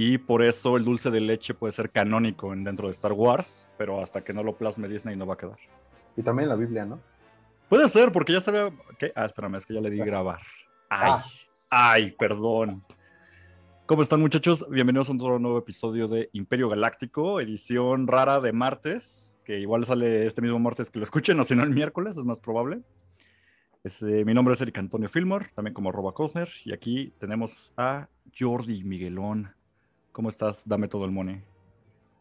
Y por eso el dulce de leche puede ser canónico dentro de Star Wars, pero hasta que no lo plasme Disney no va a quedar. Y también la Biblia, ¿no? Puede ser, porque ya sabía. ¿Qué? Ah, espérame, es que ya le di grabar. Ay, Ah. ay, perdón. ¿Cómo están, muchachos? Bienvenidos a otro nuevo episodio de Imperio Galáctico, edición rara de martes, que igual sale este mismo martes que lo escuchen, o si no el miércoles, es más probable. Este, mi nombre es Eric Antonio Filmor, también como Roba Cosner, y aquí tenemos a Jordi Miguelón. ¿Cómo estás? Dame todo el money.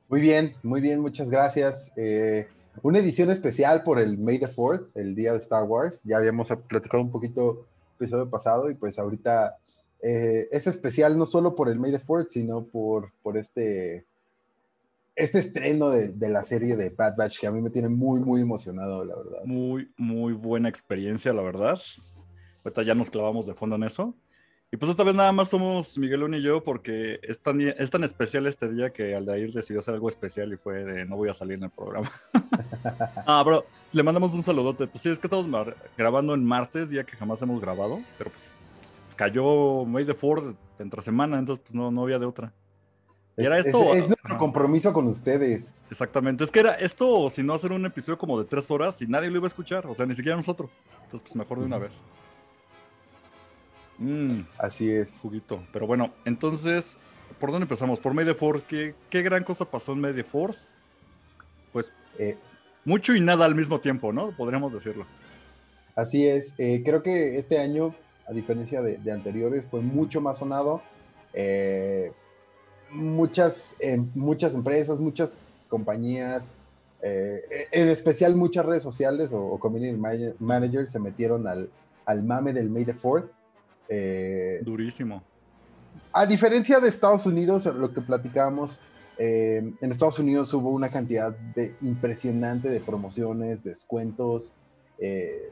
Muy bien, muy bien, muchas gracias. Eh, una edición especial por el May the 4th, el día de Star Wars. Ya habíamos platicado un poquito el episodio pasado y pues ahorita eh, es especial no solo por el May the 4th, sino por, por este, este estreno de, de, la serie de Bad Batch que a mí me tiene muy, muy emocionado, la verdad. Muy, muy buena experiencia, la verdad. Ahorita ya nos clavamos de fondo en eso. Y pues esta vez nada más somos Miguelón y yo porque es tan, es tan especial este día que Aldair decidió hacer algo especial y fue de no voy a salir en el programa. ah, pero le mandamos un saludote. Pues sí, es que estamos grabando en martes, día que jamás hemos grabado, pero pues, pues cayó May the Ford entre semana, entonces pues no, no había de otra. Y era esto. Es, es nuestro compromiso con ustedes. Exactamente. Es que era esto, si no hacer un episodio como de tres horas y nadie lo iba a escuchar, o sea, ni siquiera nosotros. Entonces, pues mejor de una vez. Mm, Así es. Juguito. Pero bueno, entonces, ¿por dónde empezamos? Por Fourth. ¿Qué, ¿Qué, gran cosa pasó en Fourth? Pues eh, mucho y nada al mismo tiempo, ¿no? Podríamos decirlo. Así es. Eh, creo que este año, a diferencia de, de anteriores, fue mucho más sonado. Eh, muchas, muchas empresas, muchas compañías, en especial muchas redes sociales o, o community managers se metieron al, al mame del May the Fourth. Eh, Durísimo. A diferencia de Estados Unidos, lo que platicábamos, eh, en Estados Unidos hubo una cantidad de impresionante de promociones, descuentos, eh,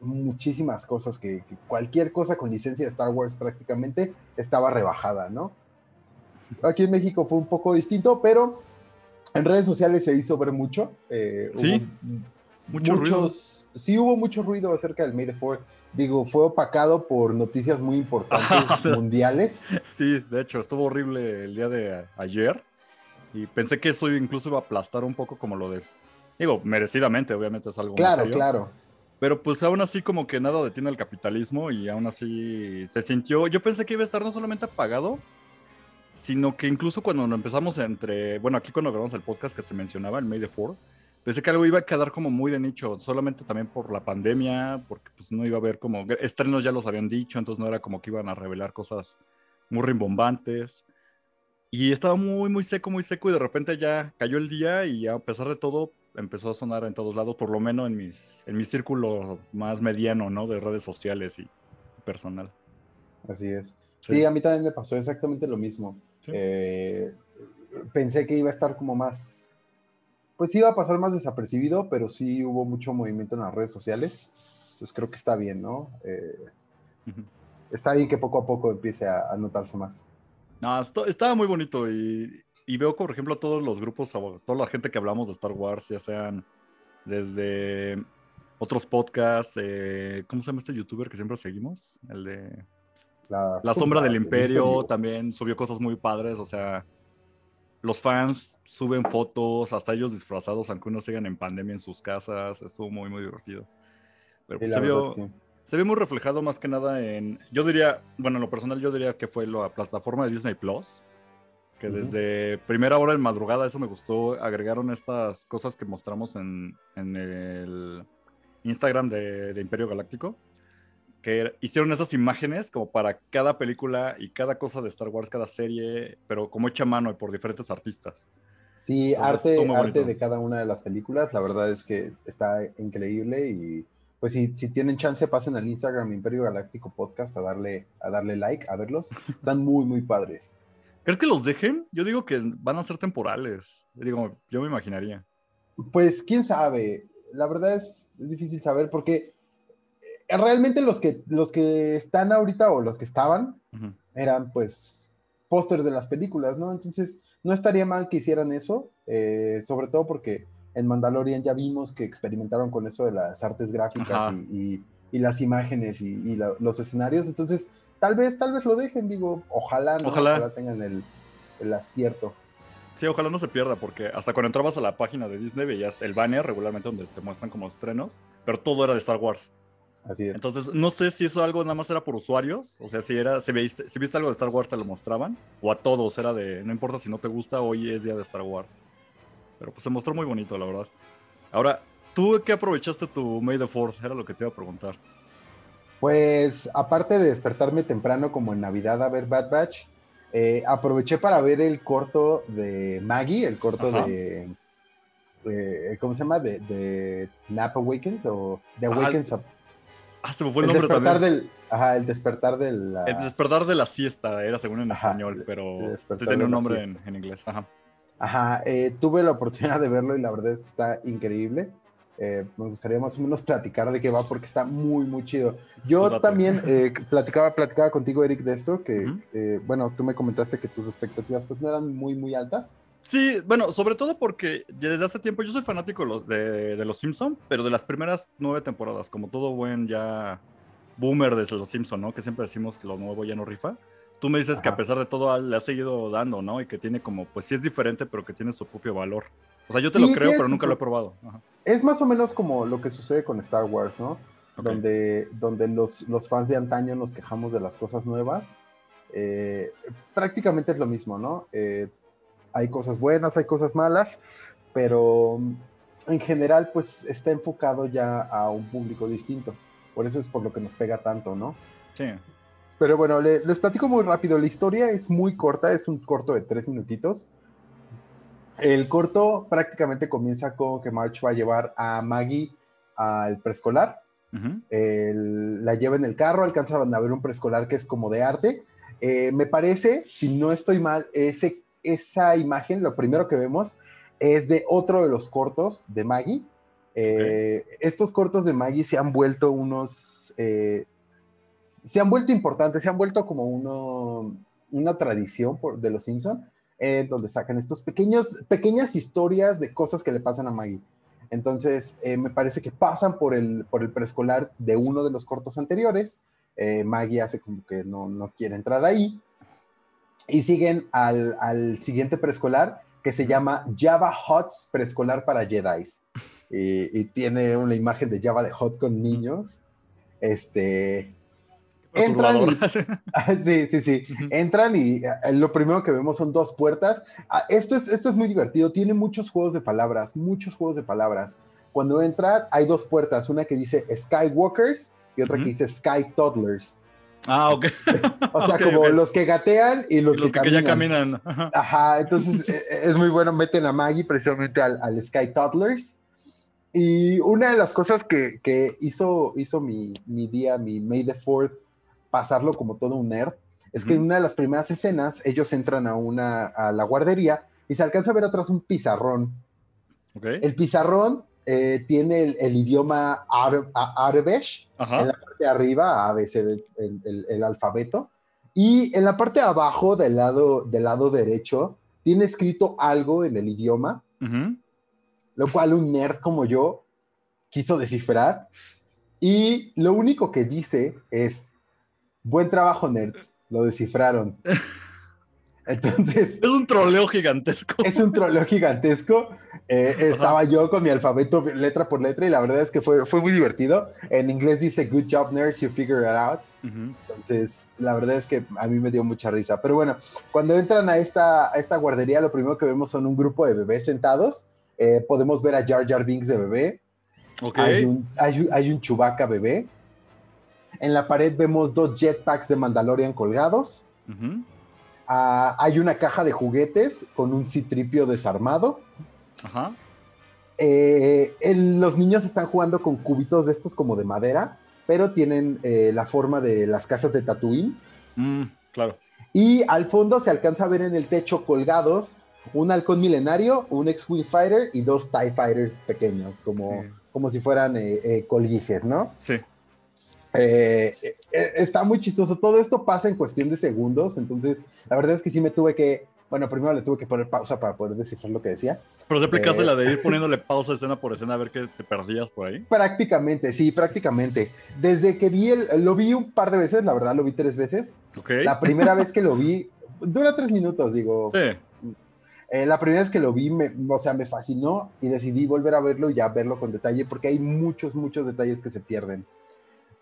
muchísimas cosas que, que, cualquier cosa con licencia de Star Wars prácticamente estaba rebajada, ¿no? Aquí en México fue un poco distinto, pero en redes sociales se hizo ver mucho. Eh, sí, mucho muchos, ruido. Sí, hubo mucho ruido acerca del May the 4th digo, fue opacado por noticias muy importantes mundiales. Sí, de hecho, estuvo horrible el día de ayer y pensé que eso incluso iba a aplastar un poco como lo de... Digo, merecidamente, obviamente es algo Claro, serio, claro. Pero pues aún así como que nada detiene el capitalismo y aún así se sintió... Yo pensé que iba a estar no solamente apagado, sino que incluso cuando empezamos entre... Bueno, aquí cuando grabamos el podcast que se mencionaba, el May the 4 pensé que algo iba a quedar como muy de nicho, solamente también por la pandemia, porque pues no iba a haber como estrenos ya los habían dicho, entonces no era como que iban a revelar cosas muy rimbombantes. Y estaba muy, muy seco, muy seco y de repente ya cayó el día y a pesar de todo empezó a sonar en todos lados, por lo menos en, mis, en mi círculo más mediano, ¿no? De redes sociales y personal. Así es. Sí, sí a mí también me pasó exactamente lo mismo. ¿Sí? Eh, pensé que iba a estar como más pues iba a pasar más desapercibido, pero sí hubo mucho movimiento en las redes sociales. Pues creo que está bien, ¿no? Eh, uh -huh. Está bien que poco a poco empiece a, a notarse más. No, esto, estaba muy bonito y, y, veo, por ejemplo, todos los grupos, toda la gente que hablamos de Star Wars, ya sean desde otros podcasts, eh, ¿cómo se llama este youtuber que siempre seguimos? El de La, la Sombra del Imperio, Imperio, también subió cosas muy padres, o sea, los fans suben fotos, hasta ellos disfrazados, aunque uno sigan en pandemia en sus casas. Estuvo muy, muy divertido. Pero pues, se, vio, sí. se vio muy reflejado más que nada en. Yo diría, bueno, en lo personal, yo diría que fue la plataforma de Disney Plus. Que uh -huh. desde primera hora en madrugada, eso me gustó. Agregaron estas cosas que mostramos en, en el Instagram de, de Imperio Galáctico que hicieron esas imágenes como para cada película y cada cosa de Star Wars, cada serie, pero como hecha a mano y por diferentes artistas. Sí, Entonces, arte, arte de cada una de las películas, la verdad es que está increíble y pues si, si tienen chance pasen al Instagram Imperio Galáctico Podcast a darle, a darle like, a verlos, están muy, muy padres. ¿Crees que los dejen? Yo digo que van a ser temporales, digo, yo me imaginaría. Pues quién sabe, la verdad es, es difícil saber porque realmente los que, los que están ahorita o los que estaban uh -huh. eran pues pósters de las películas, ¿no? Entonces no estaría mal que hicieran eso, eh, sobre todo porque en Mandalorian ya vimos que experimentaron con eso de las artes gráficas y, y, y, las imágenes y, y la, los escenarios, entonces tal vez, tal vez lo dejen, digo, ojalá, ¿no? Ojalá. ojalá tengan el, el acierto. Sí, ojalá no se pierda, porque hasta cuando entrabas a la página de Disney veías el banner regularmente donde te muestran como estrenos, pero todo era de Star Wars. Así es. Entonces, no sé si eso algo nada más era por usuarios, o sea, si era, si viste, si viste algo de Star Wars te lo mostraban, o a todos era de, no importa si no te gusta, hoy es día de Star Wars. Pero pues se mostró muy bonito, la verdad. Ahora, ¿tú qué aprovechaste tu May the Fourth? Era lo que te iba a preguntar. Pues, aparte de despertarme temprano como en Navidad a ver Bad Batch, eh, aproveché para ver el corto de Maggie, el corto de, eh, ¿Cómo se llama? De, de, Nap Awakens o The Awakens. Ah, ah, se me fue el, nombre despertar Del, ajá, el despertar del. El despertar de la siesta era según en español, pero sí tiene un nombre en, en, inglés. Ajá. Ajá, eh, tuve la oportunidad de verlo y la verdad es que está increíble. Eh, me gustaría más o menos platicar de qué va porque está muy, muy chido. Yo pues también eh, platicaba, platicaba contigo, Eric, de esto, que, eh, bueno, tú me comentaste que tus expectativas pues no eran muy, muy altas. Sí, bueno, sobre todo porque desde hace tiempo yo soy fanático de, de Los Simpson, pero de las primeras nueve temporadas, como todo buen ya boomer de Los Simpson, ¿no? Que siempre decimos que lo nuevo ya no rifa. Tú me dices que a pesar de todo le ha seguido dando, ¿no? Y que tiene como, pues sí es diferente, pero que tiene su propio valor. O sea, yo te lo creo, pero nunca lo he probado. Es más o menos como lo que sucede con Star Wars, ¿no? Donde, donde los, los, fans de antaño nos quejamos de las cosas nuevas. Eh, prácticamente es lo mismo, ¿no? Eh, hay cosas buenas, hay cosas malas, pero en general, pues está enfocado ya a un público distinto. Por eso es por lo que nos pega tanto, ¿no? Sí. Pero bueno, les, les platico muy rápido. La historia es muy corta, es un corto de tres minutitos. El corto prácticamente comienza con que March va a llevar a Maggie al preescolar. la lleva en el carro, alcanzan a ver un preescolar que es como de arte. Eh, me parece, si no estoy mal, ese, esa imagen, lo primero que vemos es de otro de los cortos de Maggie. Eh, estos cortos de Maggie se han vuelto unos, eh, se han vuelto importantes, se han vuelto como uno, una tradición de los Simpsons eh, donde sacan estos pequeñas historias de cosas que le pasan a Maggie. Entonces, me parece que pasan por el, por el preescolar de uno de los cortos anteriores. Maggie hace como que no, no, quiere entrar ahí. Y siguen al, al siguiente preescolar que se llama Java Hots Preescolar para Jedi. Y, y, tiene una imagen de Java de Hot con niños. Este, Entran y, sí, sí, sí. Entran y eh, lo primero que vemos son dos puertas. Ah, esto, es, esto es muy divertido. Tiene muchos juegos de palabras, muchos juegos de palabras. Cuando entra, hay dos puertas. Una que dice Skywalkers y otra que dice Sky Toddlers. Ah, ok. o sea, como los que gatean y los, que, caminan. ya caminan. Ajá, entonces eh, eh, es muy bueno. Meten a Maggie precisamente al, al Sky Toddlers. Y una de las cosas que, que hizo, hizo mi, mi, día, mi May the 4th, pasarlo como todo un nerd, es que en una de las primeras escenas ellos entran a, una, a la guardería y se alcanza a ver atrás un pizarrón. El pizarrón eh, tiene el, idioma árabesh en la parte de arriba, ABC, el, el, alfabeto, y en la parte de abajo, del lado, del lado derecho, tiene escrito algo en el idioma, lo cual un nerd como yo quiso descifrar, y lo único que dice es Buen trabajo, nerds. Lo descifraron. Entonces. Es un troleo gigantesco. Es un troleo gigantesco. Eh, estaba yo con mi alfabeto letra por letra y la verdad es que fue, fue muy divertido. En inglés dice Good job, nerds, you figure it out. Entonces, la verdad es que a mí me dio mucha risa. Pero bueno, cuando entran a esta, a esta guardería, lo primero que vemos son un grupo de bebés sentados. Eh, podemos ver a Jar Jar Binks de bebé. Okay. Hay un, hay, hay un Chewbacca bebé. En la pared vemos dos jetpacks de Mandalorian colgados. Ah, hay una caja de juguetes con un citripio desarmado. Ajá. Eh, los niños están jugando con cubitos de estos como de madera, pero tienen eh, la forma de las casas de Tatooine. Mm, claro. Y al fondo se alcanza a ver en el techo colgados un halcón milenario, un X-Wing Fighter y dos TIE Fighters pequeños, como, como si fueran eh, colguijes, ¿no? Sí. Eh, eh, está muy chistoso. Todo esto pasa en cuestión de segundos. Entonces, la verdad es que sí me tuve que. Bueno, primero le tuve que poner pausa para poder descifrar lo que decía. Pero se aplicaste eh, la de ir poniéndole pausa escena por escena a ver qué te perdías por ahí. Prácticamente, sí, prácticamente. Desde que vi el, lo vi un par de veces, la verdad lo vi tres veces. Okay. La primera vez que lo vi dura tres minutos, digo. Sí. Eh, la primera vez que lo vi, me, o sea, me fascinó y decidí volver a verlo y ya verlo con detalle porque hay muchos, muchos detalles que se pierden.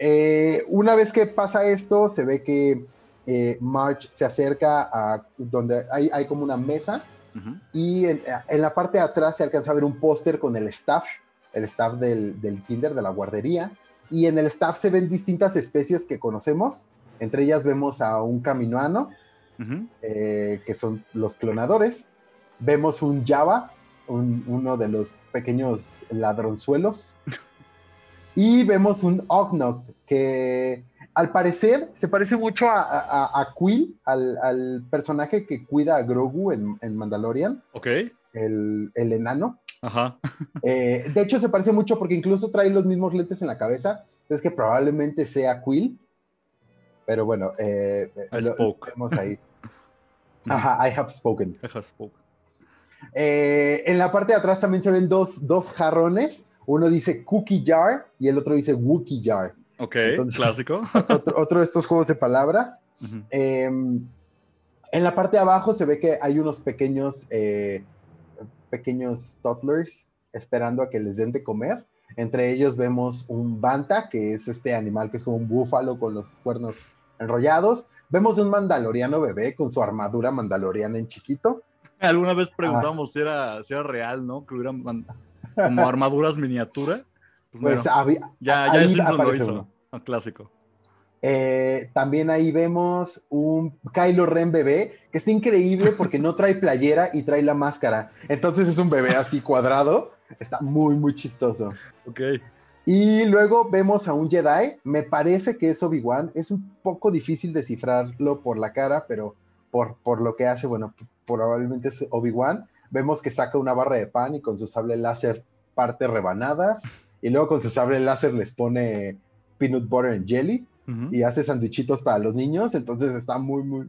Eh, una vez que pasa esto, se ve que eh, March se acerca a donde hay, hay como una mesa Ujú. y en, en la parte de atrás se alcanza a ver un póster con el staff, el staff del, del kinder, de la guardería, y en el staff se ven distintas especies que conocemos, entre ellas vemos a un caminoano, Ujú. eh, que son los clonadores, vemos un Java, un- uno de los pequeños ladronzuelos, y vemos un Ognoct, que al parecer se parece mucho a, a, a Quill, al, al personaje que cuida a Grogu en, en Mandalorian, Ok. el, el enano. Ajá. Eh, de hecho, se parece mucho porque incluso trae los mismos lentes en la cabeza. Es que probablemente sea Quill. Pero bueno, eh, I lo- lo spoke. vemos ahí. Ajá, I have spoken. I have spoken. Eh, en la parte de atrás también se ven dos, dos jarrones. Uno dice Cookie Jar y el otro dice Wookie Jar. Ok, Entonces- clásico. Otro, otro de estos juegos de palabras. Eh, en la parte de abajo se ve que hay unos pequeños, eh, pequeños toddlers esperando a que les den de comer. Entre ellos vemos un banta, que es este animal que es como un búfalo con los cuernos enrollados. Vemos un mandaloriano bebé con su armadura mandaloriana en chiquito. Alguna vez Ah. preguntamos si, era, si era real, ¿no? Que hubieran man- como armaduras miniatura. Pues, Pues bueno, había- ya, ya Simpson lo hizo. uno. Un clásico. Eh, también ahí vemos un Kylo Ren bebé que está increíble porque no trae playera y trae la máscara. Entonces es un bebé así cuadrado. Está muy, muy chistoso. Ok. Y luego vemos a un Jedi. Me parece que es Obi-Wan. Es un poco difícil descifrarlo por la cara, pero por, por lo que hace, bueno, probablemente es Obi-Wan. Vemos que saca una barra de pan y con su sable láser parte rebanadas. Y luego con su sable láser les pone peanut butter and jelly y hace sandwichitos para los niños, entonces está muy, muy,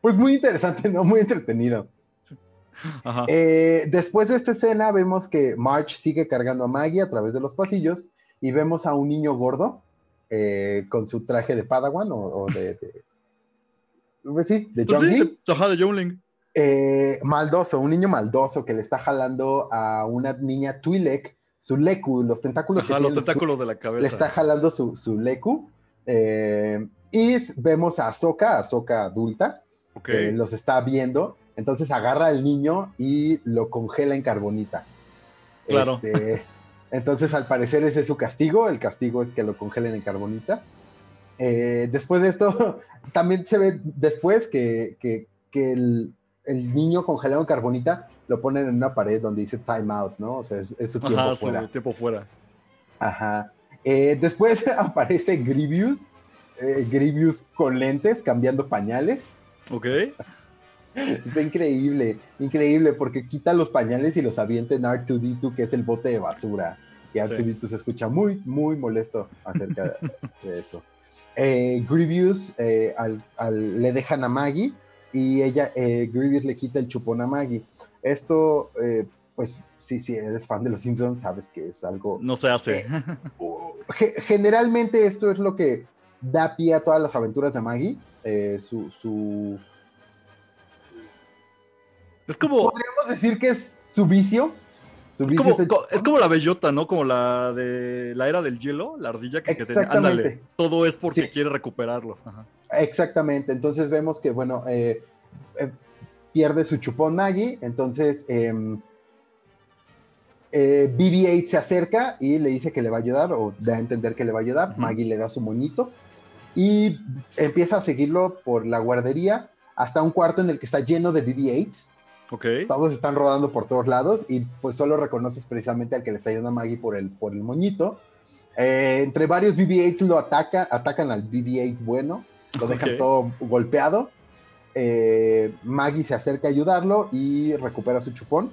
pues muy interesante, ¿no? Muy entretenido. Ajá. Eh, después de esta escena vemos que March sigue cargando a Maggie a través de los pasillos y vemos a un niño gordo eh, con su traje de Padawan o, o de, de- pues sí, de Pues sí, de, ajá, de. Eh, maldoso, un niño maldoso que le está jalando a una niña Twi'lek, su Leku, los tentáculos que los tiene su- tentáculos de la le cabeza. está jalando su, su Leku. eh, y vemos a Ahsoka, Ahsoka adulta, que los está viendo. Entonces agarra al niño y lo congela en carbonita. Claro. Este, entonces, al parecer, ese es su castigo. El castigo es que lo congelen en carbonita. Eh, después de esto, también se ve después que, que- que el, el niño congelado en carbonita lo ponen en una pared donde dice time out, ¿no? O sea, es, es su tiempo Ajá, fuera. su tiempo fuera. Ajá. Eh, después aparece Grievous, eh, Grievous con lentes, cambiando pañales. Ok. Está increíble, increíble, porque quita los pañales y los avienta en R2D2, que es el bote de basura. Y R2D2 se escucha muy, muy molesto acerca de, eso. Eh, Grievous eh, al- al- le dejan a Maggie y ella, eh, Grievous le quita el chupón a Maggie. Esto, eh, pues, sí, si eres fan de los Simpsons, sabes que es algo No se hace. Ge- generalmente esto es lo que da pie a todas las aventuras de Maggie. Eh, su, su- Es como, Podríamos decir que es su vicio. Es como, es el- co- es como la bellota, ¿no? Como la de la era del hielo, la ardilla que, que tenía. Ándale. Todo es porque Sí. quiere recuperarlo. Ajá. Exactamente. Entonces vemos que, bueno, eh, eh, pierde su chupón Maggie. Entonces em, eh, BB-8 se acerca y le dice que le va a ayudar, o da a entender que le va a ayudar. Maggie le da su moñito y empieza a seguirlo por la guardería hasta un cuarto en el que está lleno de BB-8s. Ok. todos están rodando por todos lados y pues solo reconoces precisamente al que le está ayudando a Maggie por el, por el moñito. Eh, entre varios BB-8 lo ataca, atacan al BB-8 bueno, lo dejan todo golpeado. Eh, Maggie se acerca a ayudarlo y recupera su chupón.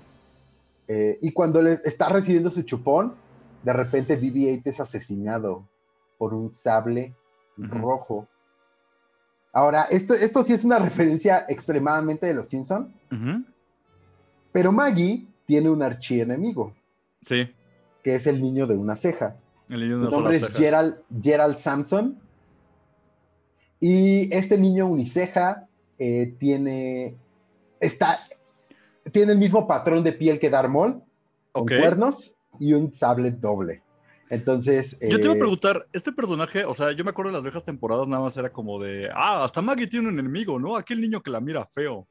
Eh, y cuando le está recibiendo su chupón, de repente BB-8 es asesinado por un sable rojo. Ahora, esto, esto sí es una referencia extremadamente de los Simpson, pero Maggie tiene un archienemigo, Sí. que es el niño de una ceja. El niño de Su nombre es ceja. Gerald, Gerald Samson. Y este niño uniceja eh, tiene, está, tiene el mismo patrón de piel que Darth Maul, con cuernos y un sable doble. Entonces, Yo te iba a eh, preguntar, este personaje, o sea, yo me acuerdo de las viejas temporadas nada más era como de, ah, hasta Maggie tiene un enemigo, ¿no? Aquel niño que la mira feo.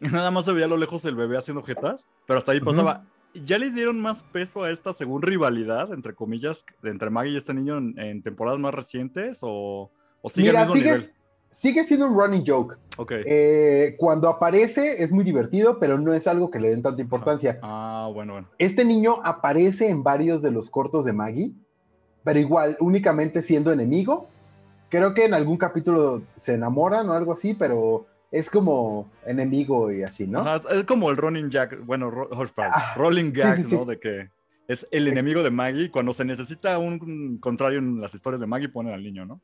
Y nada más se veía a lo lejos el bebé haciendo jetas, pero hasta ahí pasaba. ¿Ya le dieron más peso a esta, según rivalidad, entre comillas, entre Maggie y este niño en, en temporadas más recientes? ¿O, o sigue Mira, al mismo sigue- nivel? sigue siendo un running joke. Ok. Eh, cuando aparece es muy divertido, pero no es algo que le den tanta importancia. Ah, bueno, bueno. Este niño aparece en varios de los cortos de Maggie, pero igual, únicamente siendo enemigo. Creo que en algún capítulo se enamoran o algo así, pero es como enemigo y así, ¿no? Ajá, es- como el running jack, bueno, ro- oh, Ah, rolling gag, sí, sí. ¿no? De que es el enemigo de Maggie. Cuando se necesita un contrario en las historias de Maggie, ponen al niño, ¿no?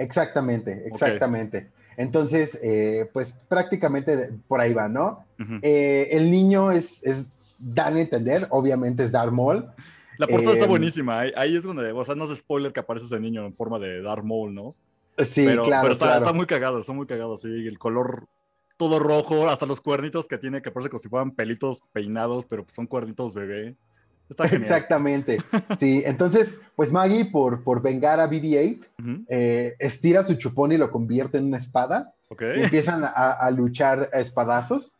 Exactamente, exactamente. Entonces, eh, pues prácticamente por ahí va, ¿no? Eh, el niño es, es, dan a entender, obviamente es Darth Maul. La portada está Em, buenísima. Ahí, ahí es donde, o sea, no es spoiler que aparece ese niño en forma de Darth Maul, ¿no? Sí, pero, claro, pero está, claro. está muy cagado, está muy cagado, sí. El color todo rojo, hasta los cuernitos que tiene, que parece como si fueran pelitos peinados, pero son cuernitos bebé. Está genial. Exactamente. Sí, entonces, pues Maggie, por, por vengar a BB-8, Ujú, eh, estira su chupón y lo convierte en una espada. Ok. y empiezan a, a luchar a espadazos.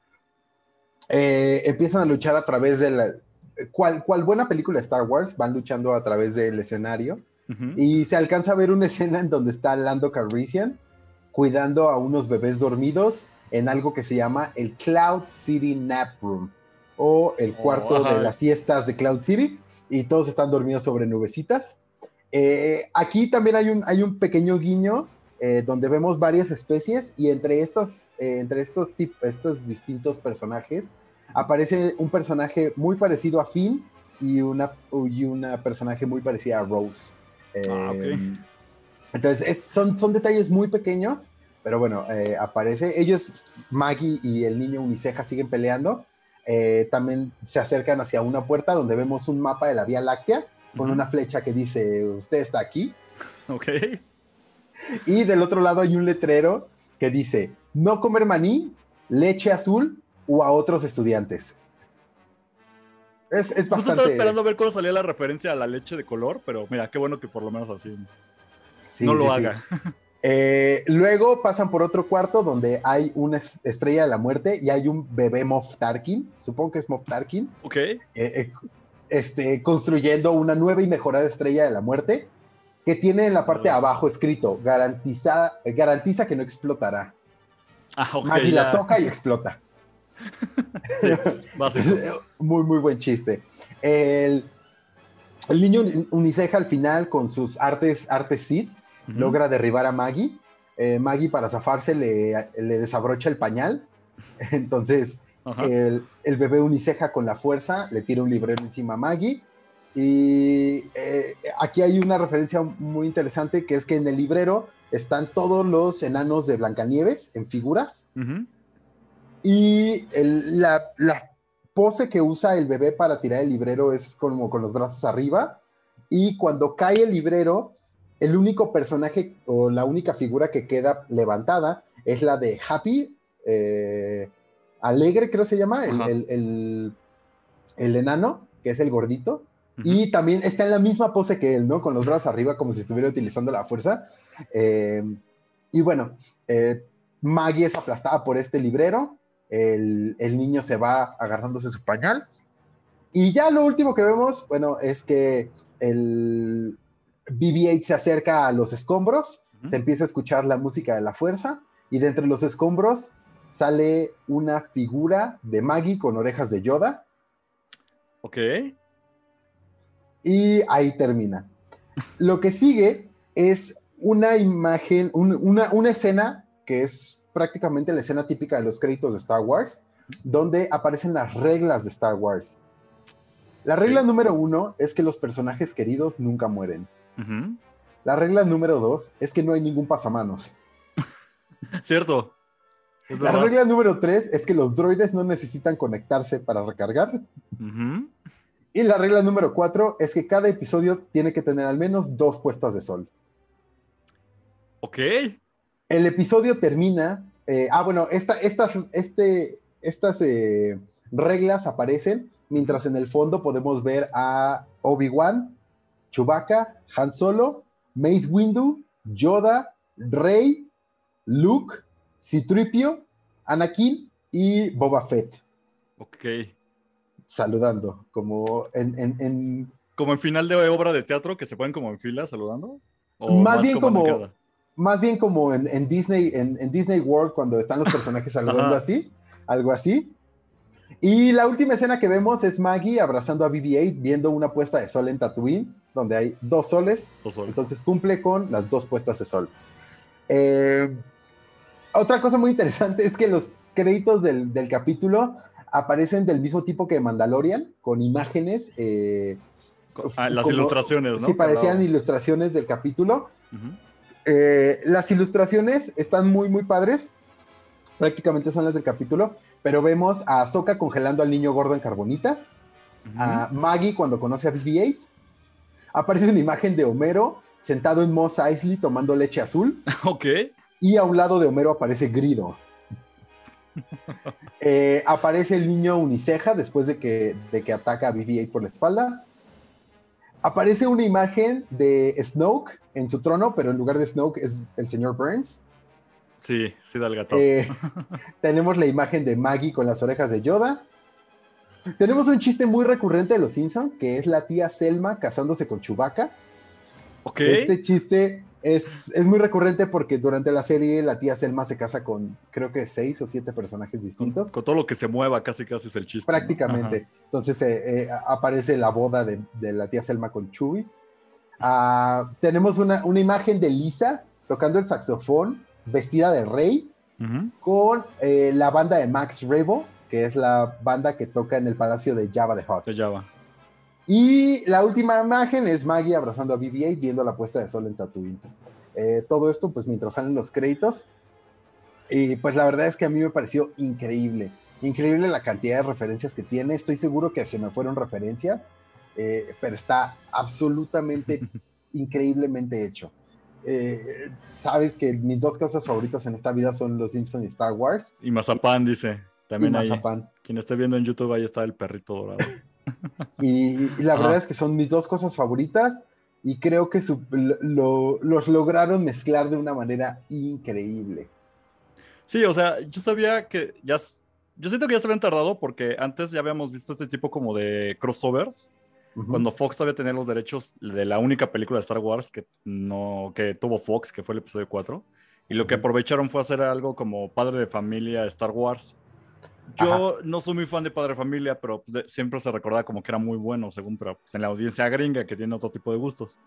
Eh, empiezan a luchar a través de la. Cual, cual buena película de Star Wars, van luchando a través del escenario. Y se alcanza a ver una escena en donde está Lando Calrissian cuidando a unos bebés dormidos en algo que se llama el Cloud City Nap Room o el Oh, cuarto de las siestas de Cloud City y todos están dormidos sobre nubecitas. Eh, aquí también hay un, hay un pequeño guiño eh, donde vemos varias especies y entre estos, eh, entre estos, tip- estos distintos personajes aparece un personaje muy parecido a Finn y una, y una personaje muy parecida a Rose. Ah. Eh, Entonces, es- son, son detalles muy pequeños, pero bueno, aparece. Ellos, Maggie y el niño Uniceja siguen peleando. Eh, también se acercan hacia una puerta donde vemos un mapa de la Vía Láctea con una flecha que dice, usted está aquí. Ok. Y del otro lado hay un letrero que dice, no comer maní, leche azul o a otros estudiantes. Es, es Justo estaba bastante... esperando a ver cuándo salía la referencia a la leche de color, pero mira, qué bueno que por lo menos así Sí, no lo sí, sí. Eh, luego pasan por otro cuarto donde hay una es- estrella de la muerte y hay un bebé Moff Tarkin, supongo que es Moff Tarkin, Ok. eh, eh, este, construyendo una nueva y mejorada estrella de la muerte que tiene en la parte de abajo escrito, garantiza, garantiza que no explotará. Ah, ok. Maggie la toca y explota. Sí, muy, muy buen chiste. El, el niño uniceja al final con sus artes, artes Sith Logra derribar a Maggie. Eh, Maggie para zafarse le, le desabrocha el pañal. Entonces el, el bebé uniceja con la fuerza le tira un librero encima a Maggie. Y eh, aquí hay una referencia muy interesante que es que en el librero están todos los enanos de Blancanieves en figuras. Y el- la, la pose que usa el bebé para tirar el librero es como con los brazos arriba. Y cuando cae el librero, el único personaje o la única figura que queda levantada es la de Happy, eh, Alegre creo se llama, el, el- el- el enano, que es el gordito. Y también está en la misma pose que él, ¿no? Con los brazos arriba, como si estuviera utilizando la fuerza. Eh, y bueno, eh, Maggie es aplastada por este librero. El, el niño se va agarrándose su pañal. Y ya lo último que vemos, bueno, es que el BB-8 se acerca a los escombros, se empieza a escuchar la música de la fuerza, y de entre los escombros sale una figura de Maggie con orejas de Yoda. Ok. Y ahí termina. Lo que sigue es una imagen, un- una, una escena que es prácticamente la escena típica de los créditos de Star Wars, donde aparecen las reglas de Star Wars. La regla número uno es que los personajes queridos nunca mueren. La regla número dos es que no hay ningún pasamanos. Cierto. Es La verdad. regla número tres es que los droides no necesitan conectarse para recargar. Y la regla número cuatro es que cada episodio tiene que tener al menos dos puestas de sol. Ok. El episodio termina eh, ah, bueno, esta, estas, este, estas eh, reglas aparecen mientras en el fondo podemos ver a Obi-Wan, Chewbacca, Han Solo, Mace Windu, Yoda, Rey, Luke, Citripio, Anakin y Boba Fett. Ok. Saludando, como en, en, en como en final de obra de teatro que se ponen como en fila saludando. más, bien como, más bien como en, Disney, en, Disney World cuando están los personajes saludando así, algo así. Y la última escena que vemos es Maggie abrazando a BB-8 viendo una puesta de sol en Tatooine, donde hay dos soles. Entonces cumple con las dos puestas de sol. Eh, otra cosa muy interesante es que los créditos del, capítulo aparecen del mismo tipo que Mandalorian, con imágenes eh, Ah, las ilustraciones, ¿no? Sí, parecían ilustraciones del capítulo. Eh, las ilustraciones están muy, muy padres. Prácticamente son las del capítulo, pero vemos a Ahsoka congelando al niño gordo en carbonita, a Maggie cuando conoce a BB-8. Aparece una imagen de Homero sentado en Moss Eisley tomando leche azul. Ok. Y a un lado de Homero aparece Grido. Eh, aparece el niño Uniceja después de que, de que ataca a BB-8 por la espalda aparece una imagen de Snoke en su trono, pero en lugar de Snoke es el señor Burns. Sí, sí da el gatazo. Eh, tenemos la imagen de Maggie con las orejas de Yoda. Tenemos un chiste muy recurrente de los Simpsons, que es la tía Selma casándose con Chewbacca. Ok. Este chiste es, muy recurrente porque durante la serie la tía Selma se casa con creo que seis o siete personajes distintos. Con, todo lo que se mueva, casi casi es el chiste. Prácticamente. Entonces eh, eh, aparece la boda de, la tía Selma con Chewie. Ah, tenemos una, imagen de Lisa tocando el saxofón, vestida de rey, con eh, la banda de Max Rebo, que es la banda que toca en el palacio de Java de Hot. De Java. Y la última imagen es Maggie abrazando a BB-8 viendo la puesta de sol en Tatooine. Eh, todo esto, pues mientras salen los créditos. Y pues la verdad es que a mí me pareció increíble. Increíble la cantidad de referencias que tiene. Estoy seguro que se me fueron referencias, eh, pero está absolutamente, increíblemente hecho. Eh, sabes que mis dos cosas favoritas en esta vida son Los Simpsons y Star Wars. Y Mazapán, dice. También y Quien esté viendo en YouTube, ahí está el perrito dorado. Y, la verdad es que son mis dos cosas favoritas y creo que los lograron mezclar de una manera increíble. Sí, o sea, yo sabía que ya, yo siento que ya se habían tardado porque antes ya habíamos visto este tipo como de crossovers, cuando Fox todavía tenía los derechos de la única película de Star Wars que, no, que tuvo Fox, que fue el episodio 4, y lo que aprovecharon fue hacer algo como padre de familia de Star Wars, yo no soy muy fan de Padre Familia, pero pues, siempre se recordaba como que era muy bueno, según, pero pues, en la audiencia gringa que tiene otro tipo de gustos.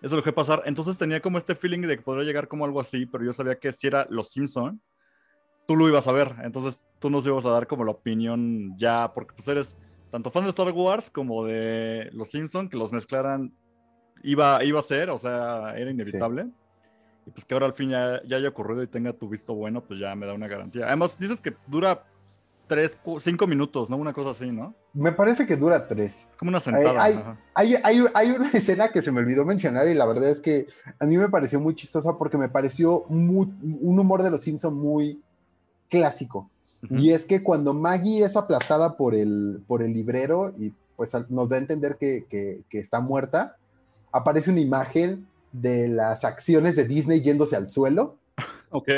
Eso lo que pasar. Entonces tenía como este feeling de que podría llegar como algo así, pero yo sabía que si era Los Simpson, tú lo ibas a ver. Entonces tú nos ibas a dar como la opinión ya, porque pues eres tanto fan de Star Wars como de Los Simpson, que los mezclaran iba, iba a ser, o sea, era inevitable. Y pues que ahora al fin ya, ya haya ocurrido y tenga tu visto bueno, pues ya me da una garantía. Además, dices que dura tres, cinco minutos, ¿no? Una cosa así, ¿no? Me parece que dura tres. Como una sentada. Hay, hay, hay, una escena que se me olvidó mencionar y la verdad es que a mí me pareció muy chistosa porque me pareció un humor de los Simpson muy clásico. Y es que cuando Maggie es aplastada por el, por el librero y pues nos da a entender que, que está muerta, aparece una imagen de las acciones de Disney yéndose al suelo. Ok.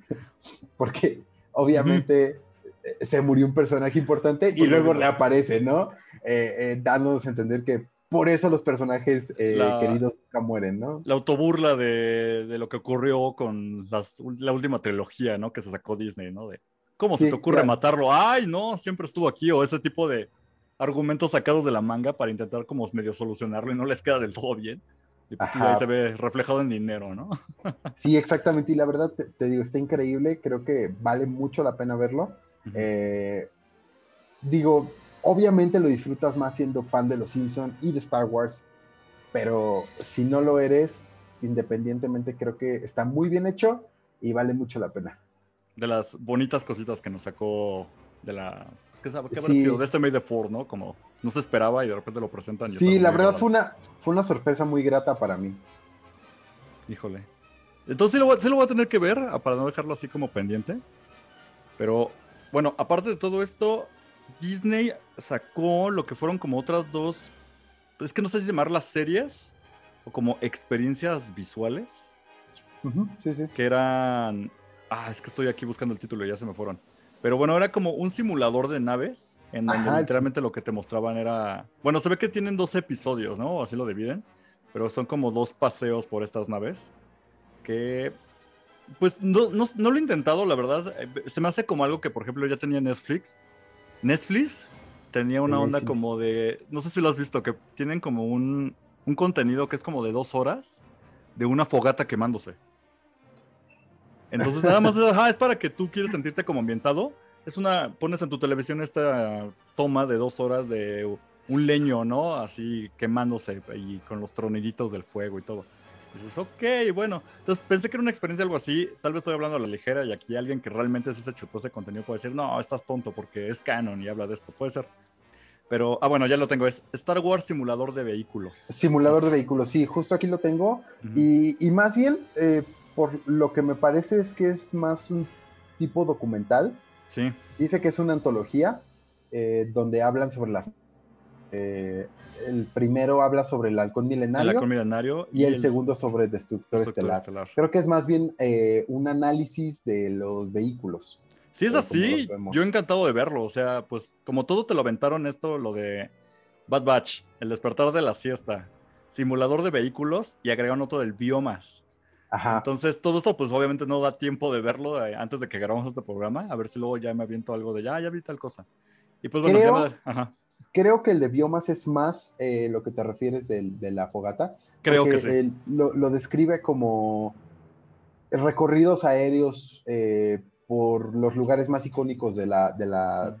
Porque obviamente eh, se murió un personaje importante y luego reaparece, ¿no? Eh, eh, dándonos a entender que por eso los personajes queridos nunca mueren, ¿no? La autoburla de, de lo que ocurrió con la última trilogía, ¿no? Que se sacó Disney, ¿no? De, ¿Cómo se te ocurre matarlo? Ay, no, siempre estuvo aquí, o ese tipo de argumentos sacados de la manga para intentar como medio solucionarlo y no les queda del todo bien. Y pues ahí se ve reflejado en dinero, ¿no? sí, exactamente. Y la verdad, te, digo, está increíble. Creo que vale mucho la pena verlo. Eh, digo, obviamente lo disfrutas más siendo fan de Los Simpson y de Star Wars, pero si no lo eres, independientemente creo que está muy bien hecho y vale mucho la pena. De las bonitas cositas que nos sacó de la... Pues, ¿Qué, qué habrá sido? De este May de Ford, ¿no? Como no se esperaba y de repente lo presentan. sí, la verdad fue una, fue una sorpresa muy grata para mí. Híjole. Entonces sí lo, voy, sí lo voy a tener que ver ah, para no dejarlo así como pendiente. Pero bueno, aparte de todo esto, Disney sacó lo que fueron como otras dos, es que no sé si llamarlas series o como experiencias visuales. Sí, sí. que eran. Ah, es que estoy aquí buscando el título y ya se me fueron. Pero bueno, era como un simulador de naves, en donde Ajá, literalmente lo que te mostraban era. Bueno, se ve que tienen dos episodios, ¿no? Así lo dividen. Pero son como dos paseos por estas naves. Que. Pues no, no, no lo he intentado, la verdad. Eh, Se me hace como algo que, por ejemplo, ya tenía Netflix. Netflix tenía una onda como de. No sé si lo has visto, que tienen como un, un contenido que es como de dos horas de una fogata quemándose. Entonces nada más es, ajá, es para que tú quieres sentirte como ambientado. Es una, pones en tu televisión esta toma de dos horas de un leño, ¿no? Así quemándose y con los troniditos del fuego y todo. Dices, ok, bueno. Entonces pensé que era una experiencia algo así. Tal vez estoy hablando a la ligera y aquí alguien que realmente sí se chutó ese contenido puede decir, no, estás tonto porque es canon y habla de esto. Puede ser. Pero, ah, bueno, ya lo tengo. Es Star Wars Simulador de Vehículos. Simulador de vehículos, sí, justo aquí lo tengo. Ujú. Y, y más bien, eh, por lo que me parece es que es más un tipo documental. Sí, Dice que es una antología eh, donde hablan sobre las... eh, el primero habla sobre el halcón el milenario halcón milenario. y el, segundo sobre Destructor, Destructor Estelar. Estelar. Creo que es más bien eh, un análisis de los vehículos. Si es como así, yo encantado de verlo. O sea, pues como todo te lo aventaron esto, lo de Bad Batch, el despertar de la siesta, simulador de vehículos y agregaron otro del biomas. Ajá. Entonces, todo esto, pues obviamente no da tiempo de verlo eh, antes de que grabamos este programa. A ver si luego ya me aviento algo de ya, ya vi tal cosa. Y pues bueno, Creo- ya ajá, Creo que el de biomas es más eh, lo que te refieres del- de la fogata. creo que sí. él lo, lo describe como recorridos aéreos eh, por los lugares más icónicos de, la, de, la,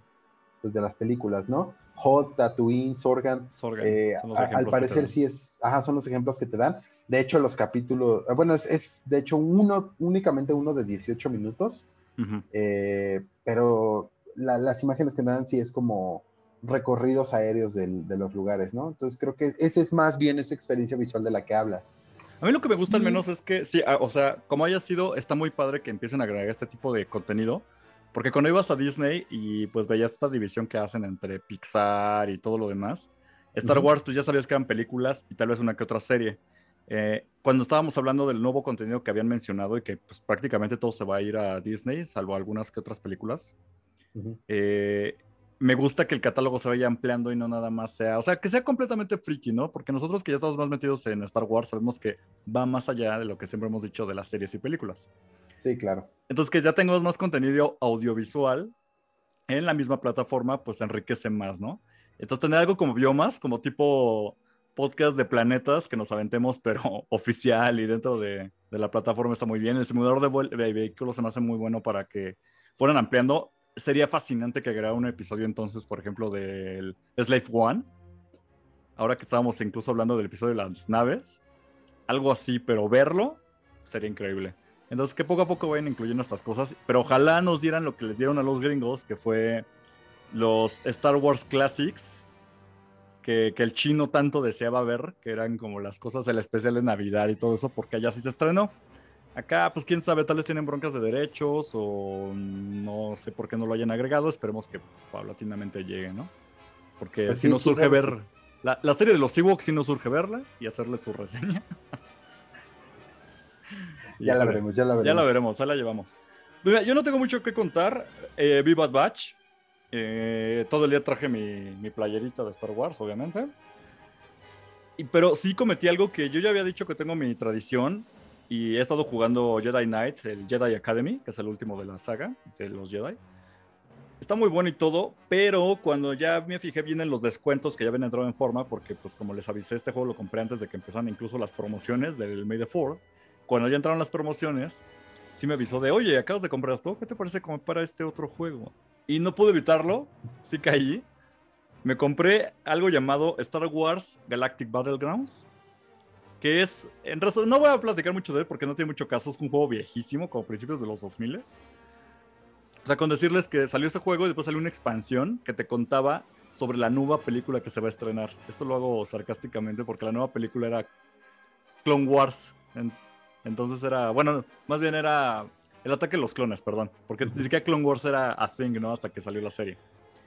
pues de las películas, ¿no? Hot, Tatooine, Sorgan. Sorgan, eh, son los a- ejemplos al parecer sí es, ajá, son los ejemplos que te dan. De hecho, los capítulos, eh, bueno, es, es de hecho uno, únicamente uno de 18 minutos, Ujú. eh, pero la- las imágenes que me dan sí es como recorridos aéreos del- de los lugares, ¿no? Entonces creo que ese es más bien esa experiencia visual de la que hablas. A mí lo que me gusta al menos es que, sí, ah, o sea, como haya sido, está muy padre que empiecen a agregar este tipo de contenido. Porque cuando ibas a Disney y pues veías esta división que hacen entre Pixar y todo lo demás, Star Ujú. Wars, pues ya sabías que eran películas y tal vez una que otra serie. Eh, cuando estábamos hablando del nuevo contenido que habían mencionado y que pues prácticamente todo se va a ir a Disney, salvo algunas que otras películas, Ujú. eh, me gusta que el catálogo se vaya ampliando y no nada más sea, o sea, que sea completamente friki, ¿no? Porque nosotros que ya estamos más metidos en Star Wars sabemos que va más allá de lo que siempre hemos dicho de las series y películas. Sí, claro. Entonces, que ya tengamos más contenido audiovisual en la misma plataforma, pues enriquece más, ¿no? Entonces, tener algo como biomas, como tipo podcast de planetas que nos aventemos, pero oficial y dentro de, la plataforma está muy bien. El simulador de vehículos se me hace muy bueno para que fueran ampliando. Sería fascinante que agregara un episodio entonces, por ejemplo, del Slave One. Ahora que estábamos incluso hablando del episodio de las naves. Algo así, pero verlo sería increíble. Entonces, que poco a poco vayan incluyendo estas cosas, pero ojalá nos dieran lo que les dieron a los gringos, que fue los Star Wars Classics, que, que el chino tanto deseaba ver, que eran como las cosas del especial de Navidad y todo eso, porque allá sí se estrenó. Acá, pues quién sabe, tal vez tienen broncas de derechos o no sé por qué no lo hayan agregado. Esperemos que pues, paulatinamente llegue, ¿no? Porque Pues si nos quién surge ver la, la serie de los Ewoks, sí nos surge verla y hacerle su reseña. Ya la veremos, ya la veremos. Ya la veremos, ahí la llevamos. Yo no tengo mucho que contar. Eh, vi Bad Batch. Eh, todo el día traje mi, mi playerita de Star Wars, obviamente. Y, pero sí cometí algo que yo ya había dicho que tengo mi tradición. Y he estado jugando Jedi Knight, el Jedi Academy, que es el último de la saga de los Jedi. Está muy bueno y todo, pero cuando ya me fijé bien en los descuentos que ya habían entrado en forma, porque pues como les avisé, este juego lo compré antes de que empezaran incluso las promociones del May the 4 cuando ya entraron las promociones, sí me avisó de, oye, acabas de comprar esto, ¿qué te parece como para este otro juego? Y no pude evitarlo, sí caí. Me compré algo llamado Star Wars Galactic Battlegrounds, que es, en razón, no voy a platicar mucho de él porque no tiene mucho caso, es un juego viejísimo, como principios de los 2000. O sea, con decirles que salió este juego y después salió una expansión que te contaba sobre la nueva película que se va a estrenar. Esto lo hago sarcásticamente porque la nueva película era Clone Wars. En- Entonces era, bueno, más bien era el ataque de los clones, perdón. Porque ni siquiera Clone Wars era a thing, ¿no? Hasta que salió la serie.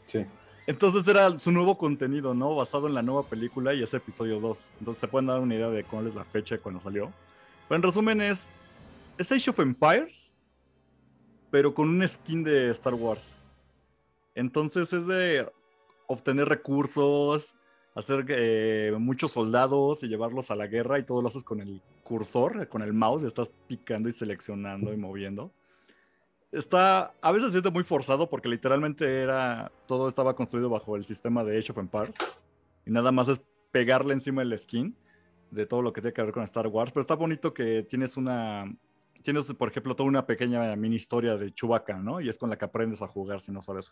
Sí. Entonces era su nuevo contenido, ¿no? Basado en la nueva película y ese episodio 2. Entonces se pueden dar una idea de cuál es la fecha de cuando salió. Pero en resumen es, es Age of Empires, pero con un skin de Star Wars. Entonces es de obtener recursos, hacer eh, muchos soldados y llevarlos a la guerra y todo lo haces con el cursor, con el mouse, y estás picando y seleccionando y moviendo. Está, a veces se siente muy forzado porque literalmente era, todo estaba construido bajo el sistema de Age of Empires y nada más es pegarle encima el skin de todo lo que tiene que ver con Star Wars, pero está bonito que tienes una, tienes por ejemplo toda una pequeña mini historia de Chewbacca, ¿no? Y es con la que aprendes a jugar si no sabes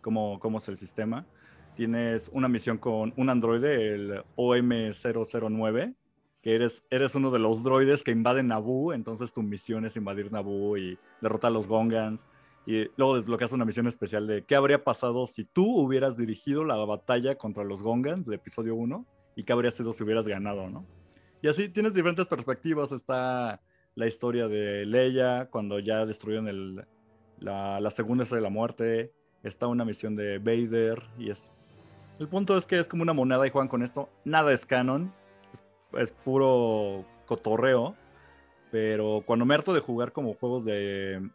cómo, cómo es el sistema tienes una misión con un androide, el OM009, que eres, eres uno de los droides que invaden Naboo, entonces tu misión es invadir Naboo y derrotar a los Gongans. Y luego desbloqueas una misión especial de qué habría pasado si tú hubieras dirigido la batalla contra los Gongans de episodio 1 y qué habría sido si hubieras ganado, ¿no? Y así tienes diferentes perspectivas. Está la historia de Leia cuando ya destruyeron el, la, segunda estrella de la muerte. Está una misión de Vader y es el punto es que es como una moneda y juegan con esto. Nada es canon. Es, puro cotorreo. Pero cuando me harto de jugar como juegos de